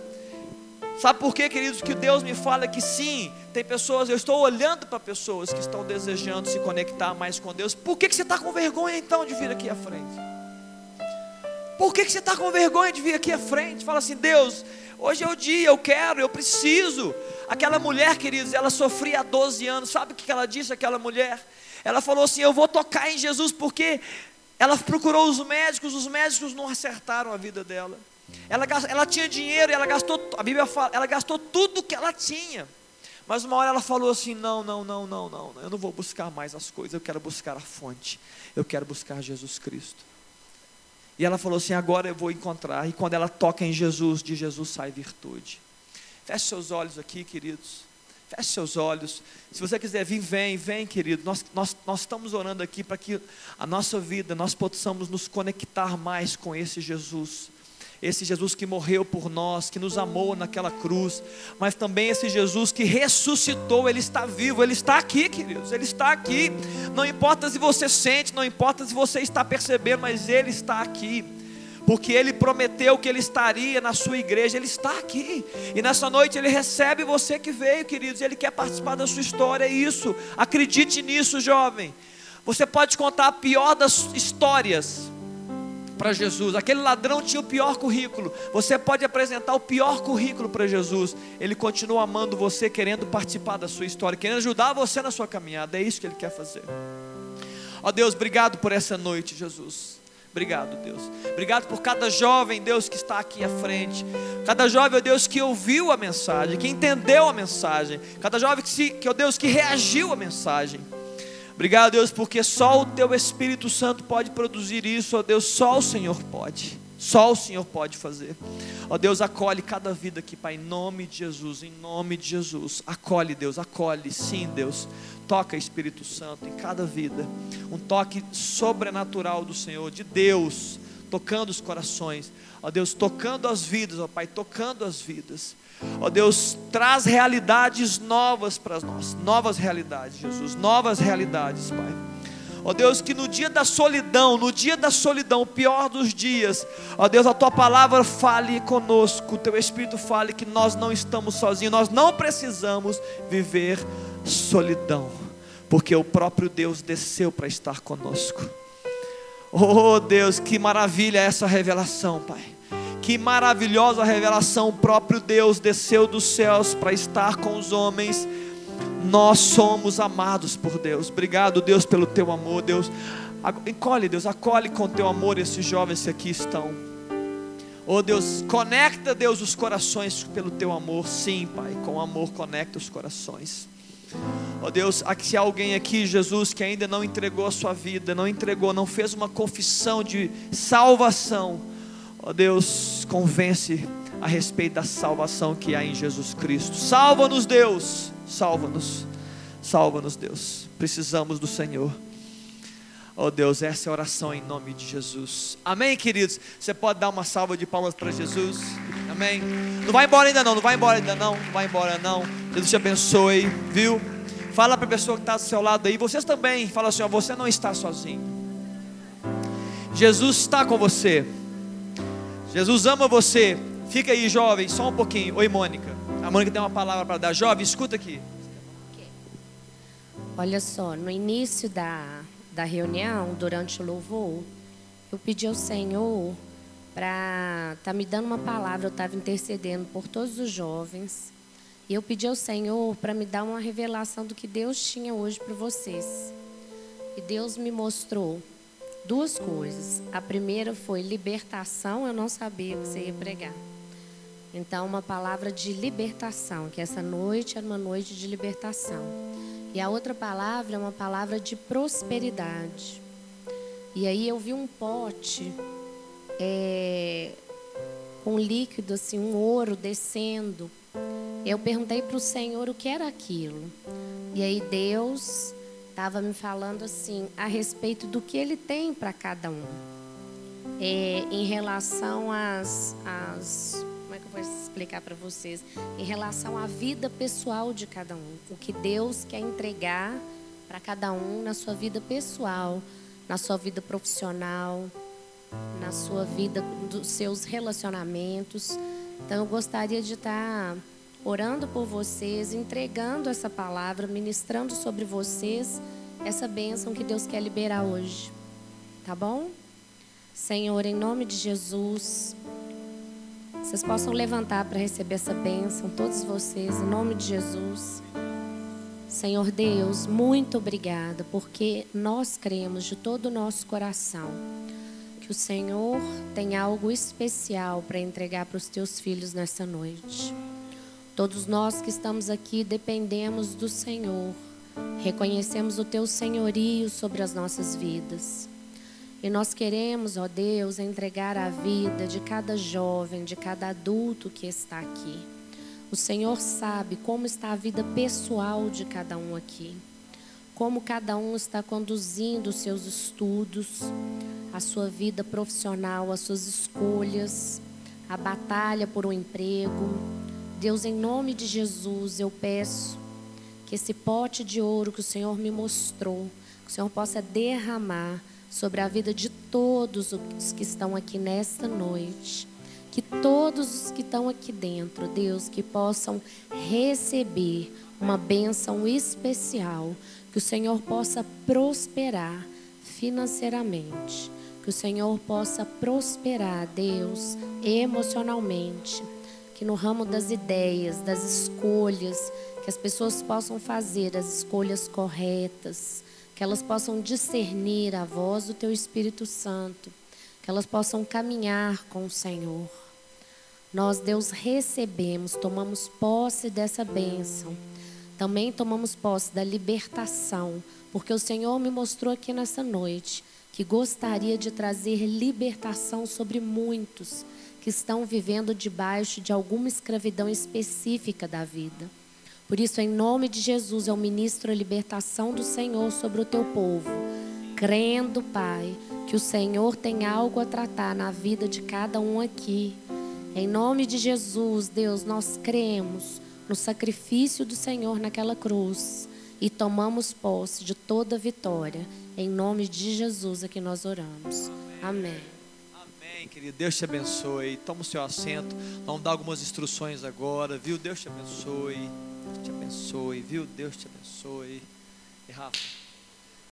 S1: Sabe por quê, queridos? Que Deus me fala que sim, tem pessoas, eu estou olhando para pessoas que estão desejando se conectar mais com Deus. Por que, que você está com vergonha então de vir aqui à frente? Por que, que você está com vergonha de vir aqui à frente? Fala assim, Deus, hoje é o dia, eu quero, eu preciso. Aquela mulher, queridos, ela sofria há 12 anos, sabe o que ela disse, aquela mulher? Ela falou assim: Eu vou tocar em Jesus, porque ela procurou os médicos, os médicos não acertaram a vida dela. Ela, ela tinha dinheiro e ela gastou, a Bíblia fala, ela gastou tudo que ela tinha. Mas uma hora ela falou assim: não, não, não, não, não, eu não vou buscar mais as coisas, eu quero buscar a fonte, eu quero buscar Jesus Cristo. E ela falou assim: agora eu vou encontrar. E quando ela toca em Jesus, de Jesus sai virtude. Feche seus olhos aqui, queridos. Feche seus olhos. Se você quiser vir, vem, vem, querido. Nós, nós, nós estamos orando aqui para que a nossa vida, nós possamos nos conectar mais com esse Jesus esse Jesus que morreu por nós, que nos amou naquela cruz, mas também esse Jesus que ressuscitou, ele está vivo, ele está aqui, queridos, ele está aqui. Não importa se você sente, não importa se você está percebendo, mas ele está aqui. Porque ele prometeu que ele estaria na sua igreja, ele está aqui. E nessa noite ele recebe você que veio, queridos, ele quer participar da sua história, é isso. Acredite nisso, jovem. Você pode contar a pior das histórias, para Jesus. Aquele ladrão tinha o pior currículo. Você pode apresentar o pior currículo para Jesus. Ele continua amando você, querendo participar da sua história, querendo ajudar você na sua caminhada. É isso que ele quer fazer. Ó Deus, obrigado por essa noite, Jesus. Obrigado, Deus. Obrigado por cada jovem, Deus, que está aqui à frente. Cada jovem, ó Deus, que ouviu a mensagem, que entendeu a mensagem. Cada jovem que, se, que ó Deus, que reagiu à mensagem. Obrigado, Deus, porque só o Teu Espírito Santo pode produzir isso, ó Deus, só o Senhor pode. Só o Senhor pode fazer. Ó Deus, acolhe cada vida aqui, Pai, em nome de Jesus, em nome de Jesus. Acolhe, Deus, acolhe, sim, Deus. Toca, Espírito Santo, em cada vida. Um toque sobrenatural do Senhor, de Deus, tocando os corações. Ó Deus, tocando as vidas, ó Pai, tocando as vidas. Ó Deus, traz realidades novas para nós, novas realidades, Jesus, novas realidades, Pai. Ó Deus, que no dia da solidão, no dia da solidão, o pior dos dias, ó Deus, a tua palavra fale conosco, o teu Espírito fale que nós não estamos sozinhos, nós não precisamos viver solidão, porque o próprio Deus desceu para estar conosco. Oh Deus, que maravilha essa revelação, Pai. Que maravilhosa revelação, o próprio Deus desceu dos céus para estar com os homens. Nós somos amados por Deus. Obrigado, Deus, pelo teu amor, Deus. Encolhe, Deus, acolhe com teu amor esses jovens que aqui estão. Oh Deus, conecta, Deus, os corações pelo teu amor. Sim, Pai, com amor conecta os corações. Oh Deus, se alguém aqui, Jesus, que ainda não entregou a sua vida, não entregou, não fez uma confissão de salvação Ó oh Deus, convence a respeito da salvação que há em Jesus Cristo. Salva-nos, Deus. Salva-nos. Salva-nos, Deus. Precisamos do Senhor. Oh Deus, essa é a oração em nome de Jesus. Amém, queridos? Você pode dar uma salva de palmas para Jesus? Amém? Não vai embora ainda não, não vai embora ainda não, não vai embora não. Deus te abençoe, viu? Fala para a pessoa que está do seu lado aí, vocês também, fala assim: ó, você não está sozinho. Jesus está com você. Jesus ama você. Fica aí, jovem, só um pouquinho. Oi, Mônica. A Mônica tem uma palavra para dar. Jovem, escuta aqui.
S3: Olha só, no início da, da reunião, durante o louvor, eu pedi ao Senhor para estar tá me dando uma palavra. Eu estava intercedendo por todos os jovens. E eu pedi ao Senhor para me dar uma revelação do que Deus tinha hoje para vocês. E Deus me mostrou duas coisas. A primeira foi libertação, eu não sabia que você ia pregar. Então, uma palavra de libertação, que essa noite era uma noite de libertação. E a outra palavra é uma palavra de prosperidade. E aí eu vi um pote é, com líquido, assim, um ouro descendo. Eu perguntei para o Senhor o que era aquilo. E aí Deus estava me falando assim a respeito do que ele tem para cada um. É, em relação às, às, como é que eu vou explicar para vocês em relação à vida pessoal de cada um, o que Deus quer entregar para cada um na sua vida pessoal, na sua vida profissional, na sua vida dos seus relacionamentos. Então eu gostaria de estar orando por vocês, entregando essa palavra, ministrando sobre vocês essa bênção que Deus quer liberar hoje. Tá bom? Senhor, em nome de Jesus, vocês possam levantar para receber essa bênção, todos vocês, em nome de Jesus. Senhor Deus, muito obrigada, porque nós cremos de todo o nosso coração que o Senhor tem algo especial para entregar para os teus filhos nessa noite. Todos nós que estamos aqui dependemos do Senhor, reconhecemos o teu senhorio sobre as nossas vidas. E nós queremos, ó Deus, entregar a vida de cada jovem, de cada adulto que está aqui. O Senhor sabe como está a vida pessoal de cada um aqui, como cada um está conduzindo os seus estudos, a sua vida profissional, as suas escolhas, a batalha por um emprego, Deus, em nome de Jesus, eu peço que esse pote de ouro que o Senhor me mostrou, que o Senhor possa derramar sobre a vida de todos os que estão aqui nesta noite. Que todos os que estão aqui dentro, Deus, que possam receber uma bênção especial, que o Senhor possa prosperar financeiramente, que o Senhor possa prosperar, Deus, emocionalmente que no ramo das ideias, das escolhas, que as pessoas possam fazer as escolhas corretas, que elas possam discernir a voz do Teu Espírito Santo, que elas possam caminhar com o Senhor. Nós, Deus, recebemos, tomamos posse dessa bênção. Também tomamos posse da libertação, porque o Senhor me mostrou aqui nessa noite que gostaria de trazer libertação sobre muitos que estão vivendo debaixo de alguma escravidão específica da vida. Por isso, em nome de Jesus, eu ministro a libertação do Senhor sobre o teu povo, crendo, Pai, que o Senhor tem algo a tratar na vida de cada um aqui. Em nome de Jesus, Deus, nós cremos no sacrifício do Senhor naquela cruz e tomamos posse de toda vitória. Em nome de Jesus é que nós oramos. Amém. Amém.
S1: Amém, querido. Deus te abençoe. Toma o seu assento. Vamos dar algumas instruções agora, viu? Deus te abençoe. Deus te abençoe, viu? Deus te abençoe. E Rafa.